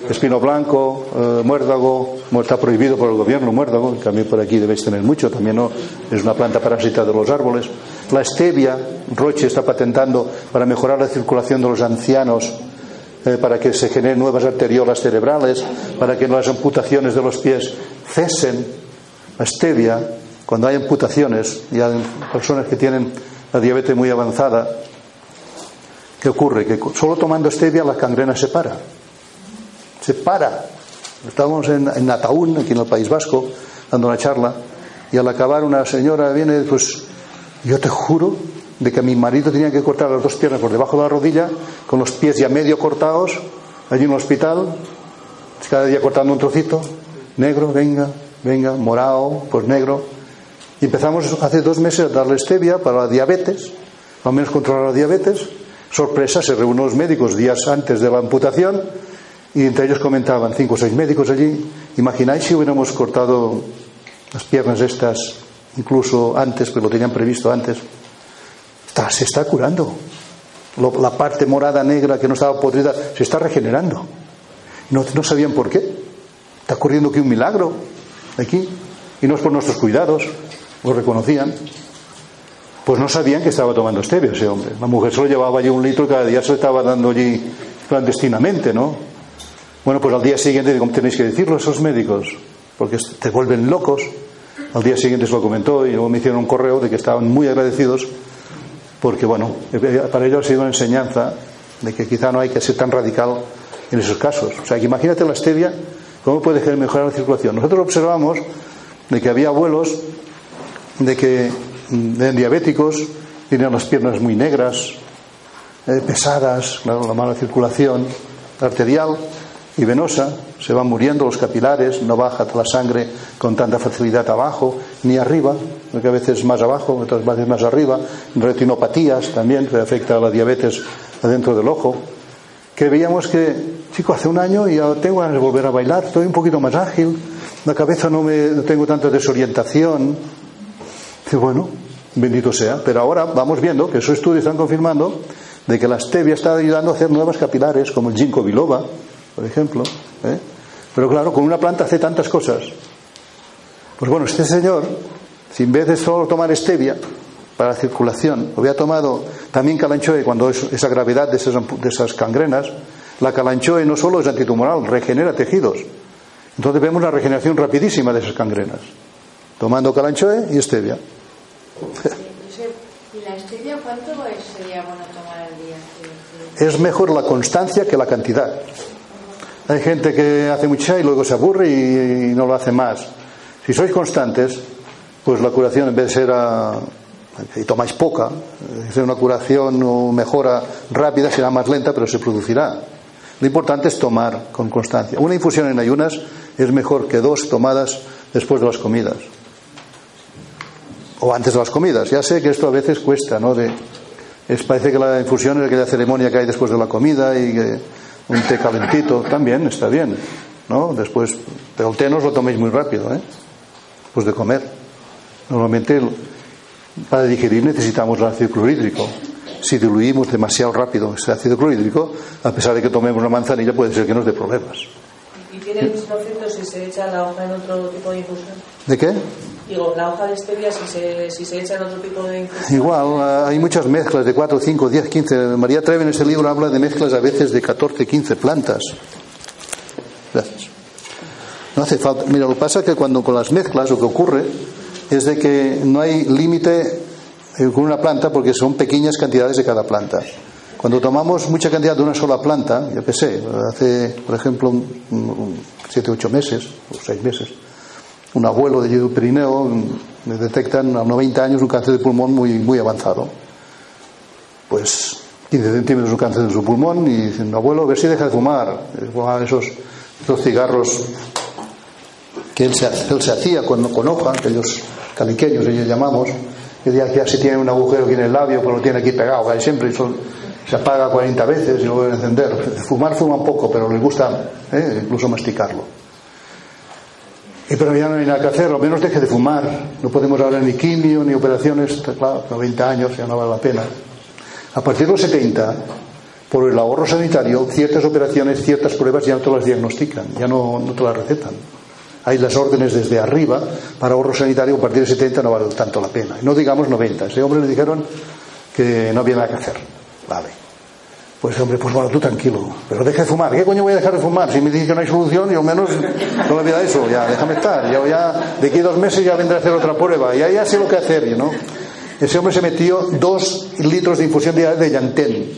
Espino blanco, eh, muérdago, está prohibido por el gobierno muérdago, también por aquí debéis tener mucho, también no, es una planta parásita de los árboles. La stevia, Roche está patentando para mejorar la circulación de los ancianos eh, para que se generen nuevas arteriolas cerebrales, para que las amputaciones de los pies cesen. La stevia, cuando hay amputaciones y hay personas que tienen la diabetes muy avanzada, ¿qué ocurre? Que solo tomando stevia la cangrena se para. Se para. Estábamos en, en Nataún, aquí en el País Vasco, dando una charla, y al acabar una señora viene, pues, yo te juro de que mi marido tenía que cortar las dos piernas por debajo de la rodilla, con los pies ya medio cortados, allí en el hospital, cada día cortando un trocito, negro, venga, venga, morado, pues negro. Y empezamos hace dos meses a darle stevia para la diabetes, o menos controlar la diabetes. Sorpresa, se reúnen los médicos días antes de la amputación y entre ellos comentaban, cinco o seis médicos allí, imagináis si hubiéramos cortado las piernas estas incluso antes, pues lo tenían previsto antes se está curando. la parte morada negra que no estaba podrida se está regenerando. No sabían por qué. Está ocurriendo aquí un milagro, aquí. Y no es por nuestros cuidados, lo reconocían. Pues no sabían que estaba tomando stevia ese hombre. La mujer solo llevaba allí un litro y cada día se lo estaba dando allí clandestinamente, ¿no? Bueno, pues al día siguiente, ¿cómo tenéis que decirlo a esos médicos? Porque te vuelven locos. Al día siguiente se lo comentó y luego me hicieron un correo de que estaban muy agradecidos porque bueno, para ellos ha sido una enseñanza de que quizá no hay que ser tan radical en esos casos. O sea, que imagínate la stevia, ¿cómo puede mejorar la circulación? Nosotros observamos de que había abuelos de que eran diabéticos, tenían las piernas muy negras, eh, pesadas, la mala circulación arterial y venosa, se van muriendo los capilares, no baja la sangre con tanta facilidad abajo ni arriba, porque a veces más abajo, otras veces más arriba, retinopatías también, que afecta a la diabetes adentro del ojo, que veíamos que, chico, hace un año y ya tengo ganas de volver a bailar, estoy un poquito más ágil, la cabeza no, me, no tengo tanta desorientación, y bueno, bendito sea, pero ahora vamos viendo que esos estudios están confirmando de que la stevia está ayudando a hacer nuevas capilares, como el ginkgo biloba, por ejemplo. ¿eh? Pero claro, con una planta hace tantas cosas. Pues bueno, este señor, si en vez de solo tomar stevia para la circulación, había tomado también calanchoe cuando es esa gravedad de esas, de cangrenas, la calanchoe no solo es antitumoral, regenera tejidos. Entonces vemos una regeneración rapidísima de esas cangrenas. Tomando calanchoe y stevia. ¿Y la stevia cuánto sería bueno tomar al día? Es mejor la constancia que la cantidad. Hay gente que hace mucha y luego se aburre y, no lo hace más. Si sois constantes, pues la curación en vez de ser a, y tomáis poca, es una curación o mejora rápida, será más lenta, pero se producirá. Lo importante es tomar con constancia. Una infusión en ayunas es mejor que dos tomadas después de las comidas. O antes de las comidas. Ya sé que esto a veces cuesta, ¿no? De, es, parece que la infusión es aquella ceremonia que hay después de la comida y que un té calentito, también está bien, ¿no? Después, pero el té no os lo toméis muy rápido, ¿eh? Después de comer. Normalmente para digerir necesitamos el ácido clorhídrico. Si diluimos demasiado rápido ese ácido clorhídrico, a pesar de que tomemos una manzanilla, puede ser que nos dé problemas. ¿Y tiene el mismo efecto si se echa la hoja en otro tipo de infusión? ¿De qué? Digo, la hoja de stevia, si se, si se echa en otro tipo de infusión. Igual, eh, hay muchas mezclas de 4, 5, 10, 15. María Treve en ese libro habla de mezclas a veces de 14, 15 plantas. Gracias. No hace falta. Mira, lo que pasa es que cuando con las mezclas lo que ocurre es de que no hay límite eh, con una planta porque son pequeñas cantidades de cada planta. Cuando tomamos mucha cantidad de una sola planta, yo qué sé, hace, por ejemplo, 7, 8 meses o 6 meses, un abuelo de Yedu Pirineo me detectan a 90 años un cáncer de pulmón muy, muy avanzado. Pues 15 centímetros un cáncer de su pulmón y dicen, abuelo, a ver si deja de fumar. Esos, esos cigarros que él se, él se hacía con, con hoja, aquellos caliqueños, ellos llamamos, que ya si tiene un agujero aquí en el labio, pues lo tiene aquí pegado, casi siempre, y se apaga 40 veces y lo vuelve a encender. Fumar fuma un poco, pero les gusta ¿eh? incluso masticarlo. Y pero ya no hay nada que hacer, lo menos deje de fumar. No podemos hablar ni quimio, ni operaciones, claro, 90 años ya no vale la pena. A partir de los 70, por el ahorro sanitario, ciertas operaciones, ciertas pruebas ya no te las diagnostican, ya no, no te las recetan. Hay las órdenes desde arriba para ahorro sanitario, a partir de 70 no vale tanto la pena. No digamos 90. ese hombre le dijeron que no había nada que hacer. Vale. Pues hombre, pues bueno, tú tranquilo. Pero deja de fumar. ¿Qué coño voy a dejar de fumar? Si me dices que no hay solución, yo al menos no le voy a eso. Ya, déjame estar. Ya, ya, de aquí a dos meses ya vendré a hacer otra prueba. Ya, ya sé lo que hacer, ¿no? Ese hombre se metió dos litros de infusión diaria de llantén.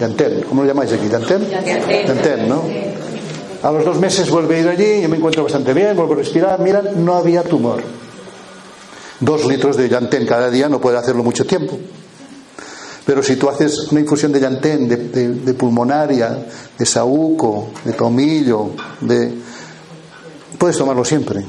Llantén. ¿Cómo lo llamáis aquí? ¿Llantén? Llantén, ¿no? A los dos meses vuelve a ir allí, yo me encuentro bastante bien, vuelvo a respirar. Mira, no había tumor. Dos litros de llantén cada día no puede hacerlo mucho tiempo. Pero si tú haces una infusión de llantén, de, pulmonaria, de saúco, de tomillo, de... puedes tomarlo siempre.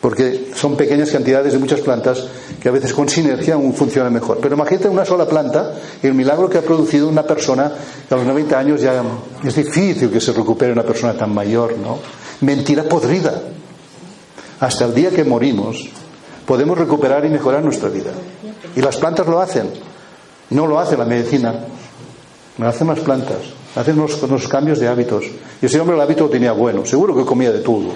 Porque son pequeñas cantidades de muchas plantas que a veces con sinergia aún funciona mejor. Pero imagínate una sola planta y el milagro que ha producido una persona que a los 90 años ya es difícil que se recupere una persona tan mayor, ¿no? Mentira podrida. Hasta el día que morimos podemos recuperar y mejorar nuestra vida. Y las plantas lo hacen. No lo hace la medicina. Lo hacen las plantas. Hacen los, los cambios de hábitos. Y ese hombre el hábito lo tenía bueno. Seguro que comía de todo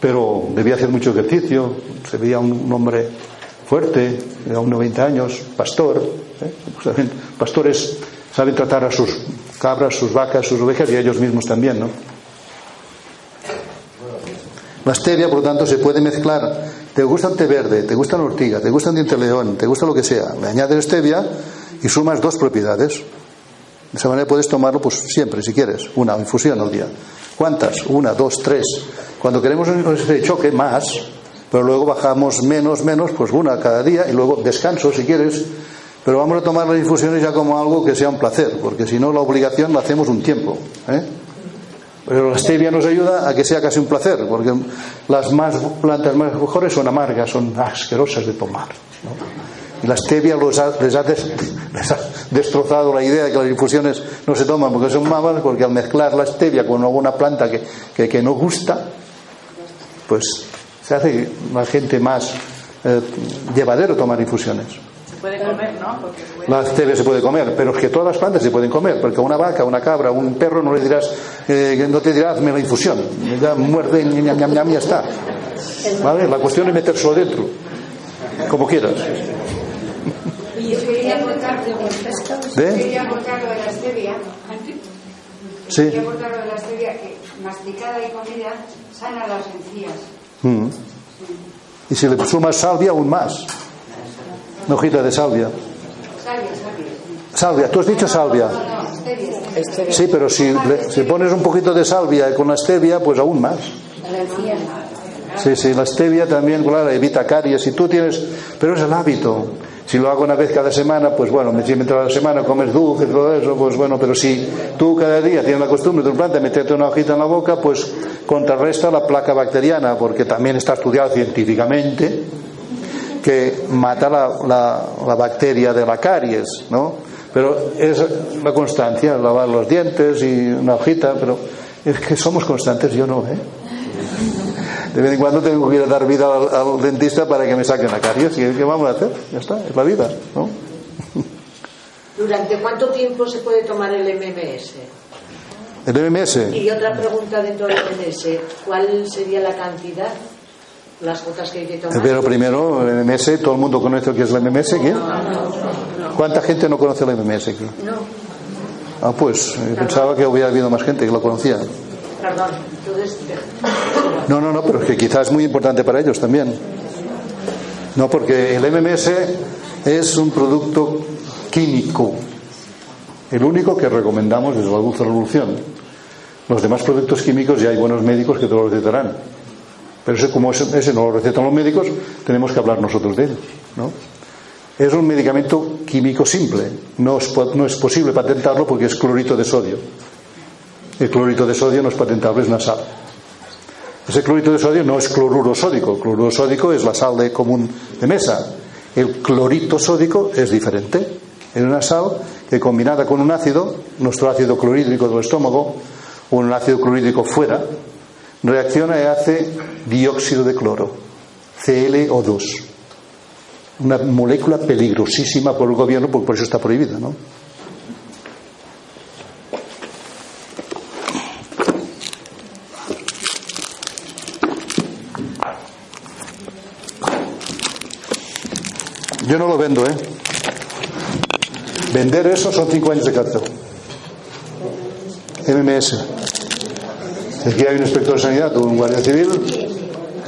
pero debía hacer mucho ejercicio, se veía un, hombre fuerte, de unos 90 años, pastor. ¿eh? Pastores saben tratar a sus cabras, sus vacas, sus ovejas y a ellos mismos también, ¿no? La stevia, por lo tanto, se puede mezclar. Te gusta un té verde, te gusta una ortiga, te gusta un diente león, te gusta lo que sea. Le añades stevia y sumas dos propiedades. De esa manera puedes tomarlo pues siempre, si quieres, una infusión al día. ¿Cuántas? Una, dos, tres. Cuando queremos ese choque, más, pero luego bajamos menos, menos, pues una cada día y luego descanso si quieres. Pero vamos a tomar las infusiones ya como algo que sea un placer, porque si no la obligación la hacemos un tiempo. ¿eh? Pero la stevia nos ayuda a que sea casi un placer, porque las más plantas más mejores son amargas, son asquerosas de tomar. Y la stevia les, ha, les, ha destrozado la idea de que las infusiones no se toman porque son malas, porque al mezclar la stevia con alguna planta que, que, que no gusta, pues se hace la gente más eh, llevadero tomar infusiones. Se puede comer, ¿no? Porque la stevia se puede comer, pero es que todas las plantas se pueden comer, porque a una vaca, una cabra, un perro no le dirás, eh, no te dirá hazme la infusión, ya muerde, ñam, ñam, ñam, ya está. ¿Vale? La cuestión es metérselo dentro, como quieras. Y yo quería contar ¿De? Quería contar lo de la stevia. Sí. Quería contar lo de la stevia que masticada y comida sana las encías. Mm. Y si le sumas salvia, aún más. Una hojita de salvia. Salvia, tú has dicho salvia. Sí, pero si, le- pones un poquito de salvia con la stevia, pues aún más. Sí, sí, la stevia también, claro, evita caries. Si tú tienes, pero es el hábito. Si lo hago una vez cada semana, pues bueno, si mientras la semana comes dulce todo eso, pues bueno, pero si tú cada día tienes la costumbre de tu planta meterte una hojita en la boca, pues contrarresta la placa bacteriana, porque también está estudiado científicamente que mata la, la, la bacteria de la caries, ¿no? Pero es la constancia, lavar los dientes y una hojita, pero es que somos constantes, yo no, ¿eh? De vez en cuando tengo que ir a dar vida al, al dentista para que me saquen la caries. ¿Y qué vamos a hacer? Ya está, es la vida, ¿no? ¿Durante cuánto tiempo se puede tomar el MMS? El MMS, Y otra pregunta dentro del MMS, ¿cuál sería la cantidad? Las gotas que hay que tomar. Pero primero, el MMS, todo el mundo conoce lo que es el MMS, ¿qué? ¿Cuánta gente no conoce el MMS? No, Ah, pues eh, pensaba que hubiera habido más gente que lo conocía. perdón. Entonces, No, no, no, pero es que quizás es muy importante para ellos también. No, porque el MMS es un producto químico, el único que recomendamos desde la dulce revolución. Los demás productos químicos ya hay buenos médicos que te lo recetarán. Pero como ese, no lo recetan los médicos, tenemos que hablar nosotros de él. ¿no? Es un medicamento químico simple. No es, po- no es posible patentarlo porque es clorito de sodio. El clorito de sodio no es patentable, es una sal. Ese clorito de sodio no es cloruro sódico. El cloruro sódico es la sal de común de mesa. El clorito sódico es diferente. Es una sal que combinada con un ácido, nuestro ácido clorhídrico del estómago, o un ácido clorhídrico fuera, reacciona y hace dióxido de cloro, ClO2. Una molécula peligrosísima por el gobierno, porque por eso está prohibida, ¿no? Yo no lo vendo, ¿eh? Vender eso son cinco años de cárcel. MMS. Aquí hay un inspector de sanidad un guardia civil,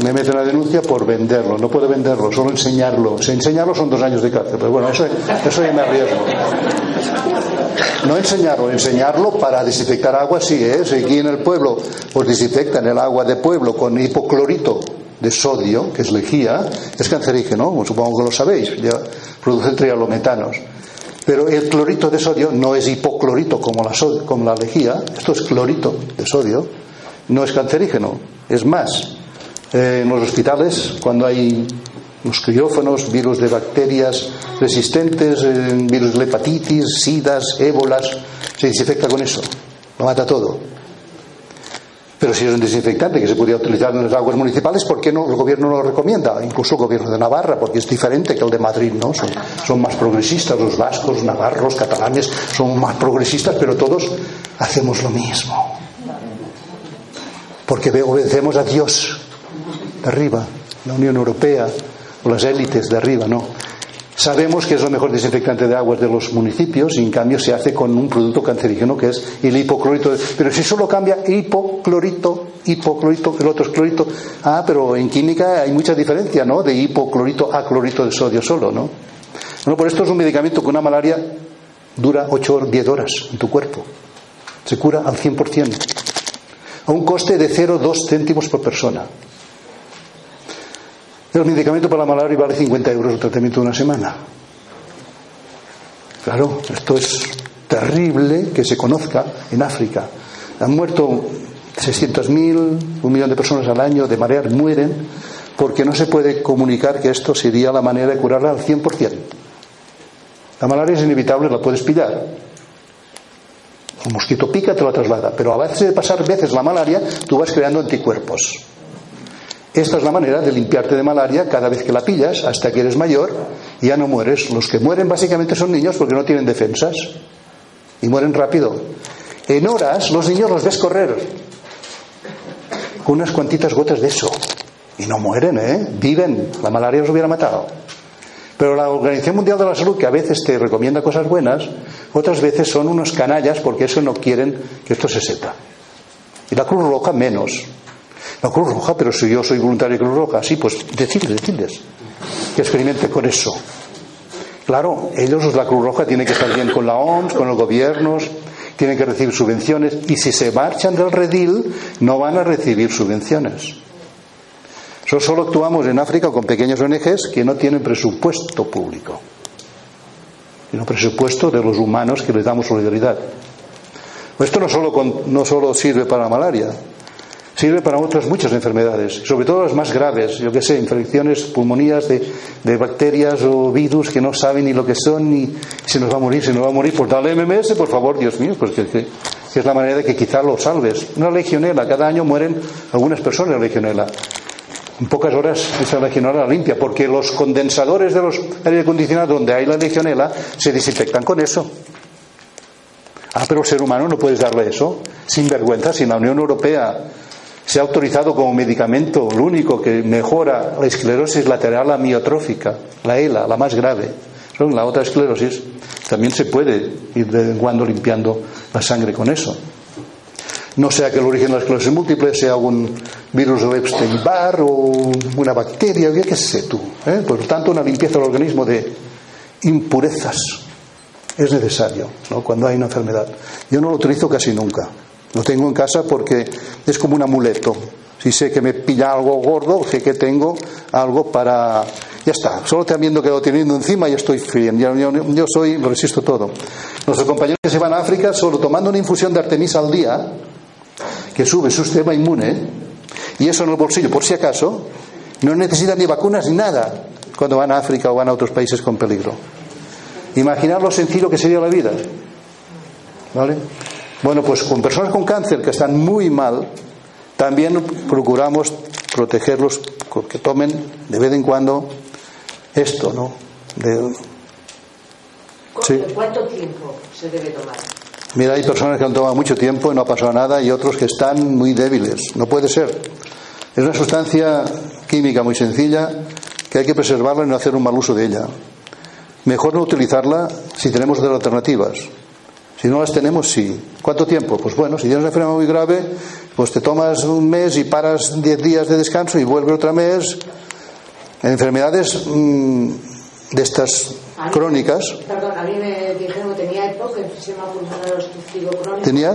me mete una denuncia por venderlo. No puede venderlo, solo enseñarlo. Si enseñarlo son dos años de cárcel, pero bueno, eso, eso ya me arriesgo. No enseñarlo, enseñarlo para desinfectar agua, sí, ¿eh? Si aquí en el pueblo pues desinfectan el agua de pueblo con hipoclorito de sodio, que es lejía, es cancerígeno, supongo que lo sabéis, ya produce trialometanos. Pero el clorito de sodio no es hipoclorito como la, so- como la lejía, esto es clorito de sodio, no es cancerígeno. Es más, eh, en los hospitales, cuando hay los quirófanos, virus de bacterias resistentes, eh, virus de hepatitis, sidas, ébolas, se desinfecta con eso, lo mata todo. Pero si es un desinfectante que se podría utilizar en las aguas municipales, ¿por qué no el gobierno no lo recomienda? Incluso el gobierno de Navarra, porque es diferente que el de Madrid, ¿no? Son, son más progresistas, los vascos, navarros, catalanes, son más progresistas, pero todos hacemos lo mismo. Porque obedecemos a Dios de arriba, la Unión Europea, o las élites de arriba, ¿no? Sabemos que es lo mejor desinfectante de aguas de los municipios y en cambio se hace con un producto cancerígeno que es el hipoclorito. Pero si solo cambia hipoclorito, hipoclorito, el otro es clorito. Ah, pero en química hay mucha diferencia, ¿no? De hipoclorito a clorito de sodio solo, ¿no? Bueno, por esto es un medicamento que una malaria dura 8 o 10 horas en tu cuerpo. Se cura al 100%. A un coste de 0,2 céntimos por persona. El medicamento para la malaria vale 50 euros el tratamiento de una semana. Claro, esto es terrible que se conozca en África. Han muerto 600.000, un millón de personas al año de marear, mueren porque no se puede comunicar que esto sería la manera de curarla al 100%. La malaria es inevitable, la puedes pillar. Un mosquito pica, te la traslada. Pero a base de pasar veces la malaria, tú vas creando anticuerpos. Esta es la manera de limpiarte de malaria cada vez que la pillas, hasta que eres mayor y ya no mueres. Los que mueren básicamente son niños porque no tienen defensas y mueren rápido. En horas los niños los ves correr con unas cuantitas gotas de eso y no mueren, ¿eh? Viven. La malaria los hubiera matado. Pero la Organización Mundial de la Salud, que a veces te recomienda cosas buenas, otras veces son unos canallas porque eso no quieren que esto se sepa. Y la Cruz Roja menos. La Cruz Roja, pero si yo soy voluntario de Cruz Roja, sí, pues decirles, decirles que experimenten con eso. Claro, ellos, la Cruz Roja, tienen que estar bien con la OMS, con los gobiernos, tienen que recibir subvenciones y si se marchan del redil no van a recibir subvenciones. Eso solo actuamos en África con pequeñas ONGs que no tienen presupuesto público, sino presupuesto de los humanos que les damos solidaridad. Esto no solo, con- no solo sirve para la malaria, sirve para otras muchas enfermedades, sobre todo las más graves, yo que sé, infecciones, pulmonías de, de bacterias o virus que no saben ni lo que son ni se nos va a morir, se nos va a morir, pues dale MMS, por favor, Dios mío, pues es la manera de que quizá lo salves. Una legionela, cada año mueren algunas personas de legionela. En pocas horas esa legionela limpia, porque los condensadores de los aire acondicionados donde hay la legionela se desinfectan con eso. Ah, pero el ser humano no puedes darle eso. Sin vergüenza, si la Unión Europea Se ha autorizado como medicamento, lo único que mejora la esclerosis lateral amiotrófica, la ELA, la más grave. La otra esclerosis también se puede ir de cuando limpiando la sangre con eso. No sea que el origen de la esclerosis múltiple sea un virus de Epstein-Barr o una bacteria, qué sé tú. ¿eh? Por lo tanto, una limpieza del organismo de impurezas es necesario ¿no? cuando hay una enfermedad. Yo no lo utilizo casi nunca. Lo tengo en casa porque es como un amuleto. Si sé que me pilla algo gordo, sé que tengo algo para. Ya está, solo te viendo que lo teniendo encima y estoy bien. Yo, yo, soy, lo resisto todo. Nuestros compañeros que se van a África, solo tomando una infusión de Artemisa al día, que sube su sistema inmune, y eso en el bolsillo, por si acaso, no necesitan ni vacunas ni nada cuando van a África o van a otros países con peligro. Imaginar lo sencillo que sería la vida. ¿Vale? Bueno, pues con personas con cáncer que están muy mal, también procuramos protegerlos, que tomen de vez en cuando esto, ¿no? ¿Cuánto tiempo se debe tomar? Mira, hay personas que han tomado mucho tiempo y no ha pasado nada y otros que están muy débiles. No puede ser. Es una sustancia química muy sencilla que hay que preservarla y no hacer un mal uso de ella. Mejor no utilizarla si tenemos otras alternativas. Si no las tenemos, sí. ¿Cuánto tiempo? Pues bueno, si tienes una enfermedad muy grave, pues te tomas un mes y paras diez días de descanso y vuelve otro mes. En enfermedades mmm, de estas crónicas. Perdón, a mí me dijeron que tenía EPOC, enfisema pulmonar obstructivo crónico. ¿Tenías?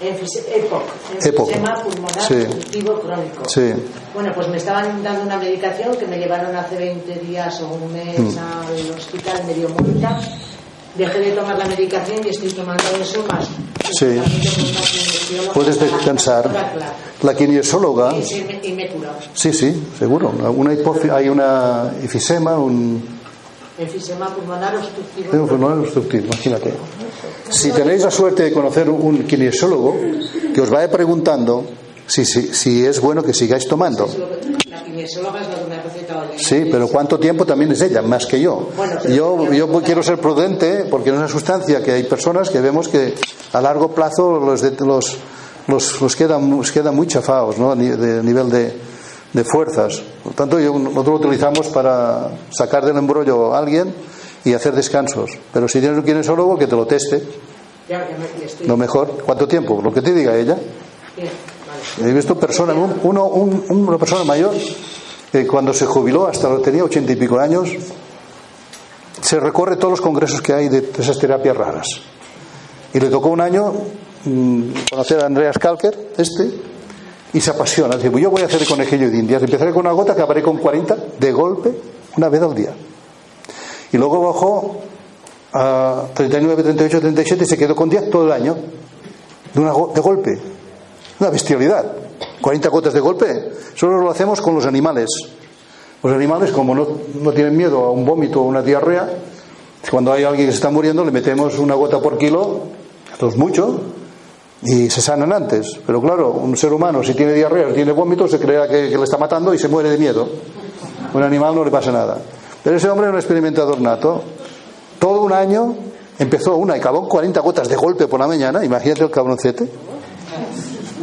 EPOC, enfisema pulmonar sí. obstructivo crónico. Sí. Bueno, pues me estaban dando una medicación que me llevaron hace 20 días o un mes Mm. al hospital medio muerta. Dejé de tomar la medicación y estoy tomando eso más. Sí. Puedes descansar. La kinesióloga. Y, sí, me- y me. Sí, sí, seguro. Una hay una efisema, un. Enfisema pulmonar obstructivo Tengo pulmonar obstructivo, imagínate. Si tenéis la suerte de conocer un kinesiólogo que os vaya preguntando si, si, si es bueno que sigáis tomando. Sí, pero ¿cuánto tiempo también es ella? Más que yo. Yo, yo quiero ser prudente porque es una sustancia que hay personas que vemos que a largo plazo los, los, los, los quedan, los quedan muy chafados ¿no? a nivel de, de fuerzas. Por lo tanto, yo- nosotros lo utilizamos para sacar del embrollo a alguien y hacer descansos. Pero si tienes un kinesiólogo, que te lo teste. Ya, ya me, ya estoy. Lo mejor. ¿Cuánto tiempo? Lo que te diga ella. Bien, vale. He visto personas, un- uno, un- una persona mayor que cuando se jubiló, hasta lo tenía ochenta y pico años, se recorre todos los congresos que hay de, esas terapias raras. Y le tocó un año mm, conocer a Andreas Kalker, este, y se apasiona. Dice, pues yo voy a hacer el conejillo de indias. Empezaré con una gota, acabaré con 40 de golpe, una vez al día. Y luego bajó a 39, 38, 37 y se quedó con 10 todo el año, de, una, de golpe. Una bestialidad. 40 gotas de golpe. Solo lo hacemos con los animales. Los animales, como no, no tienen miedo a un vómito o una diarrea, cuando hay alguien que se está muriendo, le metemos una gota por kilo, esto es mucho, y se sanan antes. Pero claro, un ser humano, si tiene diarrea o tiene vómito, se crea que, le está matando y se muere de miedo. Un animal no le pasa nada. Pero ese hombre era un experimentador nato. Todo un año empezó una y acabó con 40 gotas de golpe por la mañana. Imagínate el cabroncete.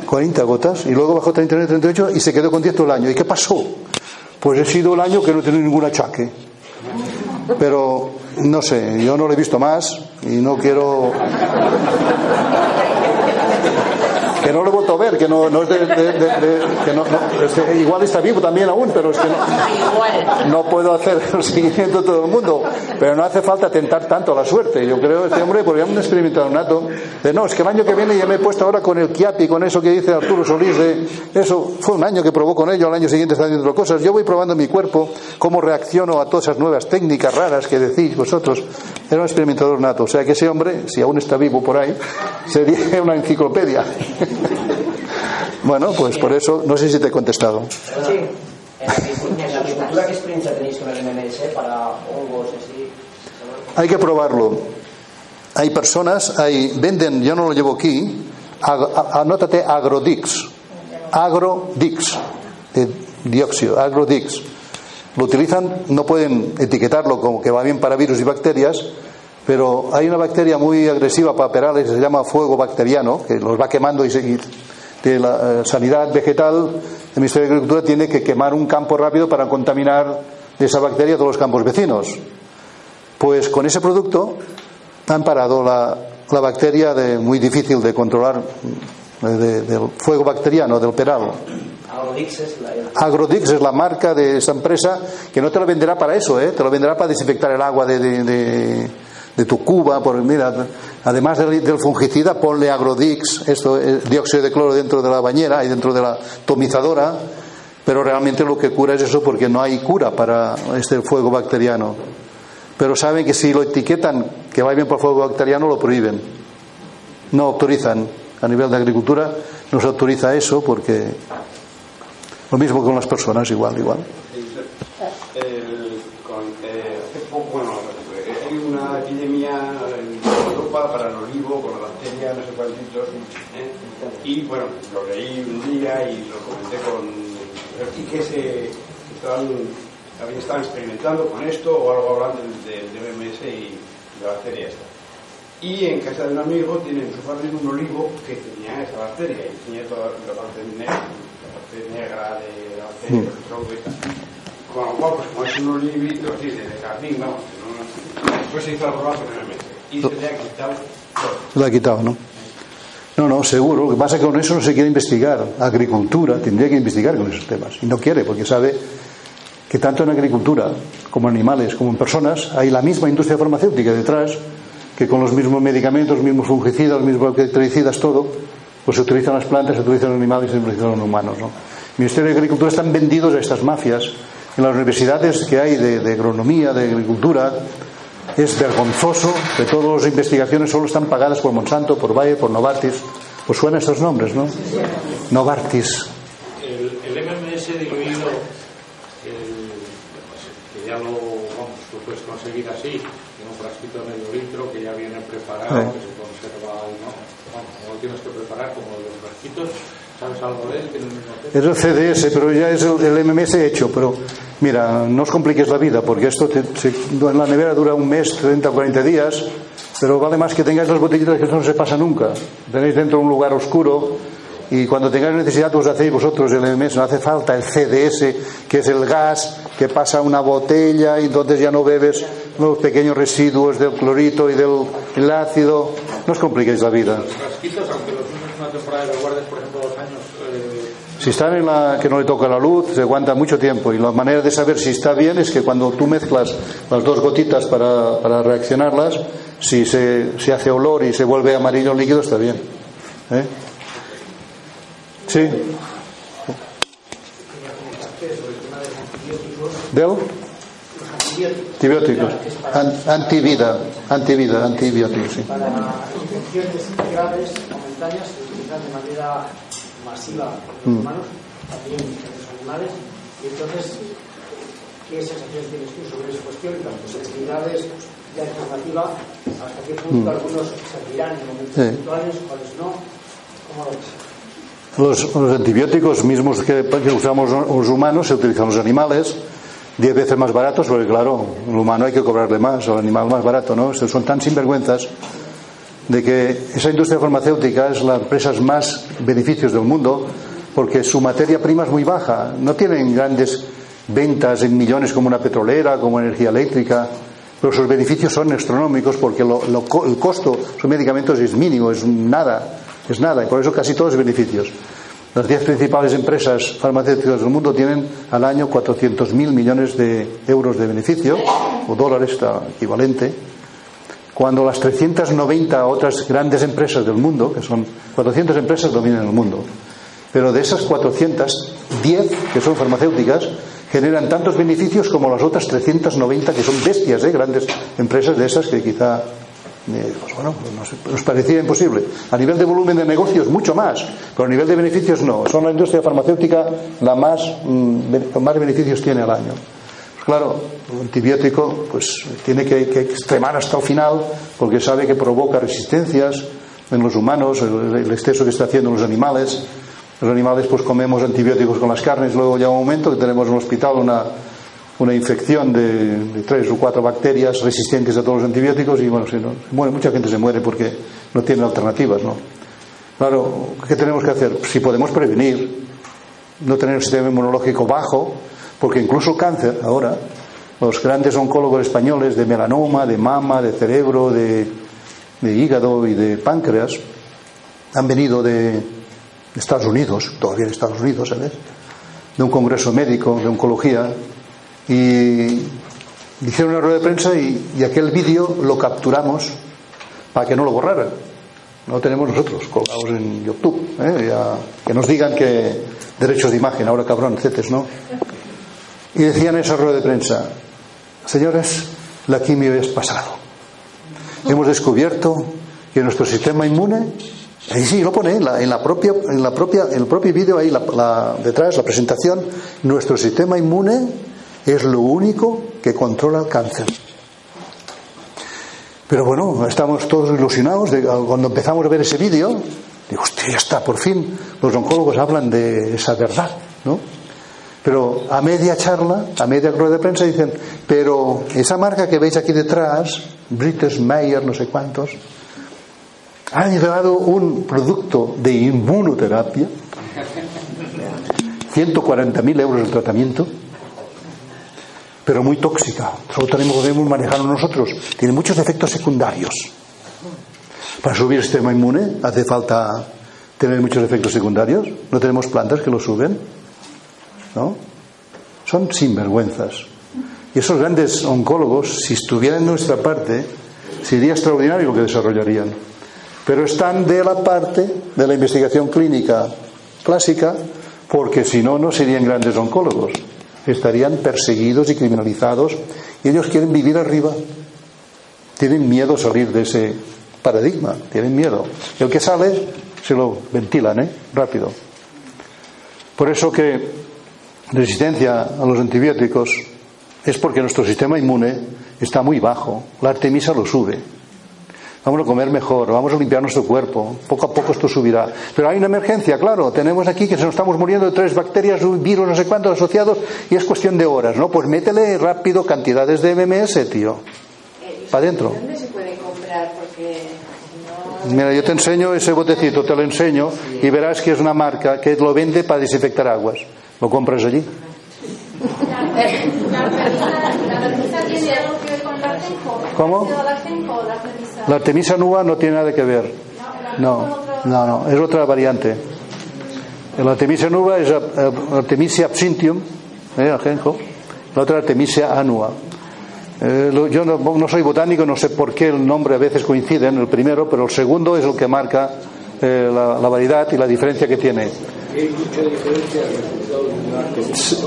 40 gotas. Y luego bajó 39, 38 y se quedó con 10 todo el año. ¿Y qué pasó? Pues he sido el año que no he tenido ningún achaque. Pero no sé, yo no lo he visto más y no quiero. Que no lo he vuelto a ver, que no, no es de. de- de- de- que no, no, es que igual está vivo también aún, pero es que no, no puedo hacer el seguimiento de todo el mundo. Pero no hace falta tentar tanto la suerte. Yo creo este hombre, porque un experimentado nato, de no, es que el año que viene ya me he puesto ahora con el Kiapi, con eso que dice Arturo Solís, de eso fue un año que probó con ello, al año siguiente está haciendo cosas. Yo voy probando mi cuerpo, cómo reacciono a todas esas nuevas técnicas raras que decís vosotros. Era un experimentador nato. O sea que ese hombre, si aún está vivo por ahí, sería una enciclopedia. Bueno, pues por eso, no sé si te he contestado. Sí. En la agricultura, ¿qué experiencia tenéis con el MMS para hongos así? Hay que probarlo. Hay personas, hay, venden, yo no lo llevo aquí, ag- anótate Agrodix. Agrodix, de dióxido, Agrodix. Lo utilizan, no pueden etiquetarlo como que va bien para virus y bacterias, pero hay una bacteria muy agresiva para perales que se llama fuego bacteriano, que los va quemando y, se- y de la eh, sanidad vegetal, el Ministerio de Agricultura tiene que quemar un campo rápido para contaminar de esa bacteria todos los campos vecinos. Pues con ese producto han parado la, la bacteria de, muy difícil de controlar, de- del fuego bacteriano, del peral. Agrodix es la... Agrodix es la marca de esa empresa que no te lo venderá para eso, ¿eh? te lo venderá para desinfectar el agua de, de- de- tu cuba. Por, mira, además del, fungicida, ponle Agrodix, esto, eh, dióxido de cloro dentro de la bañera y dentro de la tomizadora, pero realmente lo que cura es eso porque no hay cura para este fuego bacteriano. Pero saben que si lo etiquetan que va bien por fuego bacteriano, lo prohíben. No autorizan. A nivel de agricultura no se autoriza eso porque lo mismo con las personas, igual, igual. El- con, eh, hace poco, bueno, eh, hay una epidemia en para el olivo con la bacteria, no sé cuántitos, ¿eh? y bueno, lo leí un día y lo comenté con y que se estaban, habían estado experimentando con esto o algo hablando del, del MMS y de la bacteria esta. Y en casa de un amigo tienen en su jardín un olivo que tenía esa bacteria y tenía toda la parte negra, la parte negra de la bacteria, Mm. el tronco y tal. Con lo cual, pues como es un olivito así de jardín, vamos, que no, después se hizo la prueba con el MS y se le ha quitado todo. Lo ha quitado, ¿no? No, no, seguro. Lo que pasa es que con eso no se quiere investigar. Agricultura tendría que investigar con esos temas. Y no quiere, porque sabe que tanto en agricultura, como en animales, como en personas, hay la misma industria farmacéutica detrás, que con los mismos medicamentos, los mismos fungicidas, los mismos bactericidas, todo, pues se utilizan las plantas, se utilizan los animales y se utilizan los humanos, ¿no? El Ministerio de Agricultura están vendidos a estas mafias. En las universidades que hay de, de agronomía, de agricultura, es vergonzoso que todas las investigaciones solo están pagadas por Monsanto, por Bayer, por Novartis. Pues suenan estos nombres, ¿no? Novartis. El, el MMS diluido, el- que ya lo, vamos, lo puedes conseguir así, en un frasquito de medio litro que ya viene preparado, Eh. que se conserva, y ¿no? Bueno, no lo tienes que preparar como los frasquitos. ¿Sabes algo de él? ¿Tiene el mismo Es el CDS, pero ya es el, el MMS hecho. Pero mira, no os compliques la vida, porque esto te- se- en la nevera dura un mes, 30 o 40 días, pero vale más que tengáis las botellitas que esto no se pasa nunca. Tenéis dentro un lugar oscuro y cuando tengáis necesidad os hacéis vosotros el MMS, no hace falta el CDS, que es el gas que pasa a una botella y entonces ya no bebes los pequeños residuos del clorito y del el ácido. No os compliquéis la vida. Los frasquitos, aunque los uses una temporada y los guardes, por ejemplo, dos años, eh, Si están en la que no le toca la luz, se aguanta mucho tiempo. Y la manera de saber si está bien es que cuando tú mezclas las dos gotitas para, para reaccionarlas, si se, se hace olor y se vuelve amarillo líquido, está bien. ¿Eh? Sí. ¿Del? Antibióticos. An- antivida. Antivida, antibióticos, sí. Para infecciones graves momentáneas se utilizan de manera masiva por los Mm. humanos, también en los animales. Y entonces, ¿qué sensaciones tienes tú sobre esa cuestión? Las posibilidades de alternativa, hasta qué punto Mm. algunos servirán en momentos Sí. puntuales, cuáles no. ¿Cómo lo ves? Los, los antibióticos mismos que, que usamos los humanos se utilizan los animales, diez veces más baratos, porque claro, el humano hay que cobrarle más, al animal más barato, ¿no? Son tan sinvergüenzas de que esa industria farmacéutica es la empresa más beneficios del mundo, porque su materia prima es muy baja. No tienen grandes ventas en millones como una petrolera, como energía eléctrica, pero sus beneficios son astronómicos porque el costo de sus medicamentos es mínimo, es nada, es nada, y por eso casi todos beneficios. Las diez principales empresas farmacéuticas del mundo tienen al año 400.000 millones de euros de beneficio, o dólares, está equivalente, cuando las 390 otras grandes empresas del mundo, que son 400 empresas, dominan el mundo. Pero de esas 410 que son farmacéuticas, generan tantos beneficios como las otras 390 que son bestias, ¿eh? grandes empresas de esas que quizá eh, pues bueno, nos, nos parecía imposible. A nivel de volumen de negocios, mucho más, pero a nivel de beneficios no. Son la industria farmacéutica la más, mm, be- más beneficios tiene al año. Claro, el antibiótico pues tiene que, extremar hasta el final porque sabe que provoca resistencias en los humanos, el, el exceso que está haciendo en los animales. Los animales pues comemos antibióticos con las carnes, luego llega un momento que tenemos en el hospital una, una infección de, tres o cuatro bacterias resistentes a todos los antibióticos y bueno, se muere, mucha gente se muere porque no tiene alternativas, ¿no? Claro, ¿qué tenemos que hacer? Si podemos prevenir, no tener el sistema inmunológico bajo, porque incluso cáncer ahora, los grandes oncólogos españoles de melanoma, de mama, de cerebro, de, hígado y de páncreas, han venido de Estados Unidos, todavía Estados Unidos, ¿sabes? De un congreso médico de oncología y hicieron una rueda de prensa y, aquel vídeo lo capturamos para que no lo borraran. No tenemos nosotros colgados en YouTube. ¿eh? Que nos digan que derechos de imagen, ahora cabrón, etcétera, ¿no? Y decían en esa rueda de prensa, señores, la quimio es pasado. Hemos descubierto que nuestro sistema inmune, ahí sí lo pone, en la, propia, en la propia, en el propio vídeo ahí detrás, la presentación, nuestro sistema inmune es lo único que controla el cáncer. Pero bueno, estamos todos ilusionados de, cuando empezamos a ver ese vídeo. Digo, hostia, ya está, por fin los oncólogos hablan de esa verdad, ¿no? Pero a media charla, a media rueda de prensa dicen, pero esa marca que veis aquí detrás, British Mayer, no sé cuántos, ha llegado un producto de inmunoterapia, 140.000 euros el tratamiento, pero muy tóxica. Solo tenemos, manejarlo nosotros. Tiene muchos efectos secundarios. Para subir el sistema inmune hace falta tener muchos efectos secundarios. No tenemos plantas que lo suben. ¿No? Son sinvergüenzas. Y esos grandes oncólogos, si estuvieran en nuestra parte, sería extraordinario lo que desarrollarían. Pero están de la parte de la investigación clínica clásica, porque si no, no serían grandes oncólogos estarían perseguidos y criminalizados y ellos quieren vivir arriba. Tienen miedo a salir de ese paradigma, tienen miedo. Y el que sale se lo ventilan, ¿eh? Rápido. Por eso que resistencia a los antibióticos es porque nuestro sistema inmune está muy bajo. La artemisa lo sube. Vamos a comer mejor, vamos a limpiar nuestro cuerpo. Poco a poco esto subirá. Pero hay una emergencia, claro. Tenemos aquí que se nos estamos muriendo de tres bacterias, un virus, no sé cuántos asociados, y es cuestión de horas, ¿no? Pues métele rápido cantidades de MMS, tío. Para adentro. ¿Dónde se puede comprar? Porque Mira, yo te enseño ese botecito, te lo enseño, y verás que es una marca que lo vende para desinfectar aguas. ¿Lo compras allí? ¿Cómo? La artemisa nua no tiene nada que ver. No, no, no, es otra variante. La artemisia nuba es Artemisia absinthium, ¿eh, ajenjo. La otra Artemisia annua. Eh, yo no, soy botánico, no sé por qué el nombre a veces coincide en el primero, pero el segundo es el que marca eh, la, variedad y la diferencia que tiene.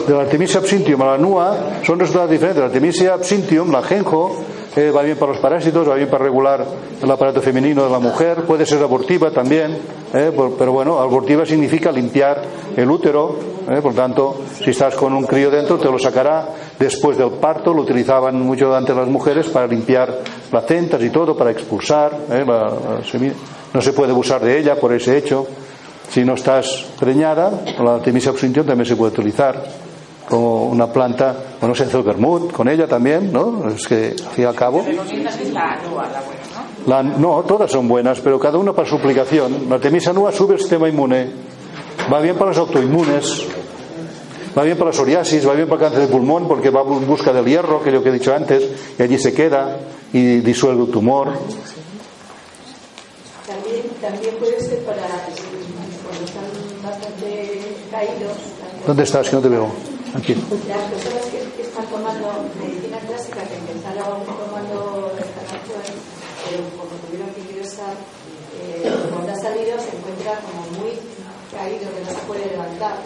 De la Artemisia absinthium a la nua son resultados diferentes. La Artemisia absinthium, la ajenjo, eh, va bien para los parásitos, va bien para regular el aparato femenino de la mujer, puede ser abortiva también, eh, pero bueno, abortiva significa limpiar el útero, eh, por tanto, si estás con un crío dentro, te lo sacará después del parto, lo utilizaban mucho antes las mujeres para limpiar placentas y todo, para expulsar, la, la no se puede abusar de ella por ese hecho. Si no estás preñada, la Artemisia absinthium también se puede utilizar como una planta, bueno, se hace el vermut con ella también, ¿no? Es que, al fin y al cabo. La, no, todas son buenas, pero cada una para su aplicación. La Artemisia nua sube el sistema inmune, va bien para los autoinmunes, va bien para la psoriasis, va bien para el cáncer de pulmón, porque va en busca del hierro, que es lo que he dicho antes, y allí se queda y disuelve el tumor. También, también puede ser para cuando están bastante caídos. ¿Dónde estás? Que no te veo. Aquí. Las personas que, que, están tomando medicina clásica, que empezaron tomando restauración, pero como tuvieron que ingresar, eh, cuando ha salido se encuentra como muy caído, que no se puede levantar.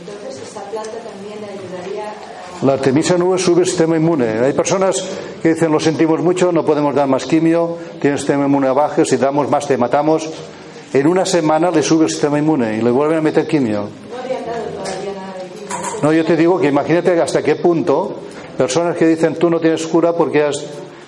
Entonces, esta planta también ayudaría a... La artemisia nube sube el sistema inmune. Hay personas que dicen, lo sentimos mucho, no podemos dar más quimio, tiene el sistema inmune bajo, si damos más te matamos. En una semana le sube el sistema inmune y le vuelven a meter quimio. No, yo te digo que imagínate hasta qué punto personas que dicen tú no tienes cura porque has,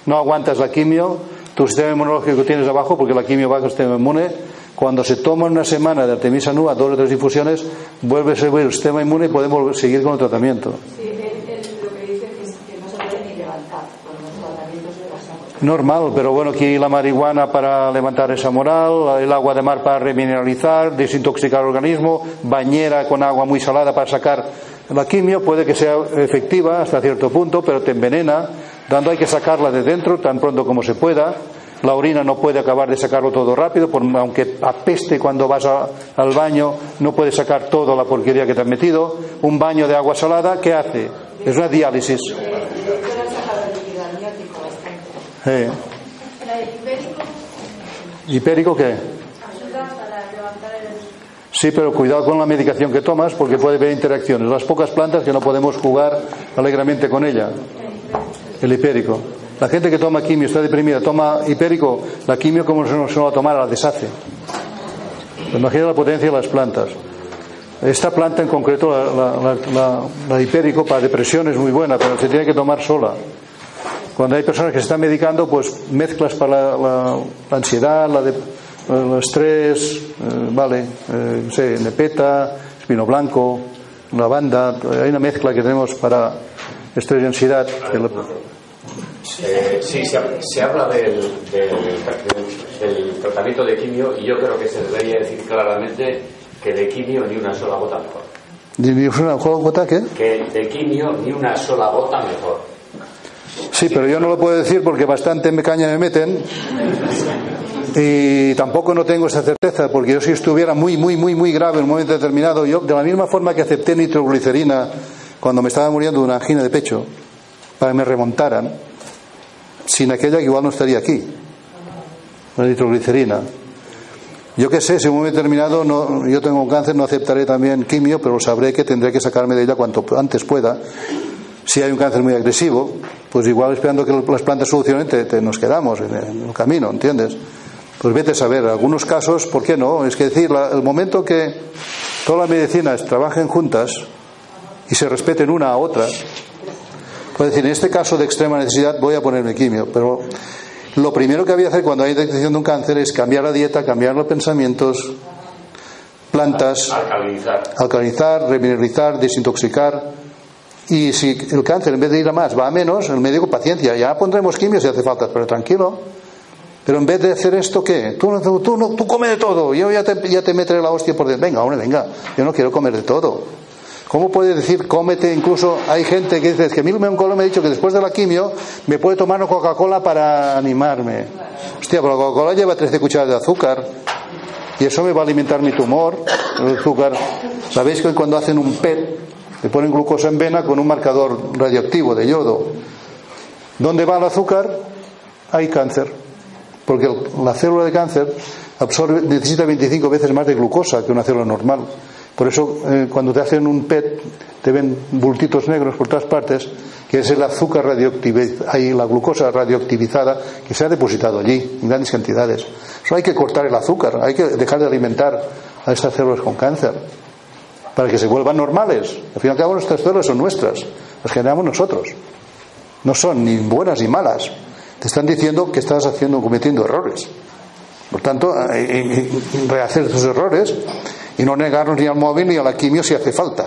no aguantas la quimio, tu sistema inmunológico tienes abajo porque la quimio baja el sistema inmune. Cuando se toma una semana de Artemisa nua, dos o tres infusiones, vuelve a subir el sistema inmune y podemos seguir con el tratamiento él, él lo que dice es que no se puede ni levantar con los tratamientos de la normal, pero bueno, aquí la marihuana para levantar esa moral, el agua de mar para remineralizar, desintoxicar el organismo, bañera con agua muy salada para sacar la quimio, puede que sea efectiva hasta cierto punto, pero te envenena, dando hay que sacarla de dentro tan pronto como se pueda. La orina no puede acabar de sacarlo todo rápido, aunque apeste cuando vas al baño, no puede sacar toda la porquería que te has metido. Un baño de agua salada, ¿qué hace? Es una diálisis. Eh. ¿Hipérico qué? Sí, pero cuidado con la medicación que tomas porque puede haber interacciones. Las pocas plantas que no podemos jugar alegremente con ella. El hipérico. La gente que toma quimio, está deprimida, toma hipérico, la quimio como se nos va a tomar, la deshace. Imagina la potencia de las plantas. Esta planta en concreto, la, hipérico, para depresión es muy buena, pero se tiene que tomar sola. Cuando hay personas que se están medicando, pues mezclas para la, ansiedad, la de, el estrés, eh, vale, eh, sé, nepeta, espino blanco, lavanda, hay una mezcla que tenemos para estrés y ansiedad. Eh, sí, se, habla del, del, tratamiento de quimio y yo creo que se debería decir claramente que de quimio ni una sola gota mejor. ¿Ni una sola gota qué? Que de quimio ni una sola gota mejor. Sí, pero yo no lo puedo decir porque bastante me caña me meten y tampoco no tengo esa certeza porque yo si estuviera muy, muy, muy, muy grave en un momento determinado, yo de la misma forma que acepté nitroglicerina cuando me estaba muriendo de una angina de pecho para que me remontaran, sin aquella que igual no estaría aquí, la nitroglicerina. Yo qué sé, si en un momento determinado no, yo tengo un cáncer, no aceptaré también quimio, pero sabré que tendré que sacarme de ella cuanto antes pueda. Si hay un cáncer muy agresivo, pues igual esperando que las plantas solucionen, te, nos quedamos en el camino, ¿entiendes? Pues vete a saber, algunos casos, ¿por qué no? Es que decir, el momento que todas las medicinas trabajen juntas y se respeten una a otra, puede decir, en este caso de extrema necesidad voy a ponerme quimio, pero lo primero que había que hacer cuando hay detección de un cáncer es cambiar la dieta, cambiar los pensamientos, plantas, alcalinizar, alcalinizar remineralizar, desintoxicar. Y si el cáncer en vez de ir a más va a menos, el médico paciencia, ya pondremos quimio si hace falta, pero tranquilo. Pero en vez de hacer esto, ¿qué? Tú, tú, tú, tú come de todo, yo ya te, ya te meteré la hostia por dentro. Venga, hombre, venga, yo no quiero comer de todo. ¿Cómo puede decir cómete? Incluso hay gente que dice, es que mí me ha dicho que después de la quimio me puede tomar una Coca-Cola para animarme. Hostia, pero la Coca-Cola lleva 13 cucharadas de azúcar y eso me va a alimentar mi tumor, el azúcar. ¿Sabéis que cuando hacen un PET le ponen glucosa en vena con un marcador radioactivo de yodo? ¿Dónde va el azúcar? Hay cáncer. Porque la célula de cáncer absorbe, necesita 25 veces más de glucosa que una célula normal. Por eso, eh, cuando te hacen un PET, te ven bultitos negros por todas partes, que es el azúcar radioactivizado, la glucosa radioactivizada que se ha depositado allí en grandes cantidades. Eso hay que cortar el azúcar, hay que dejar de alimentar a estas células con cáncer para que se vuelvan normales. Al fin y al cabo, nuestras células son nuestras, las generamos nosotros. No son ni buenas ni malas. Te están diciendo que estás haciendo, cometiendo errores. Por tanto, rehacer esos errores y no negarnos ni al móvil ni a la quimio si hace falta.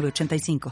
85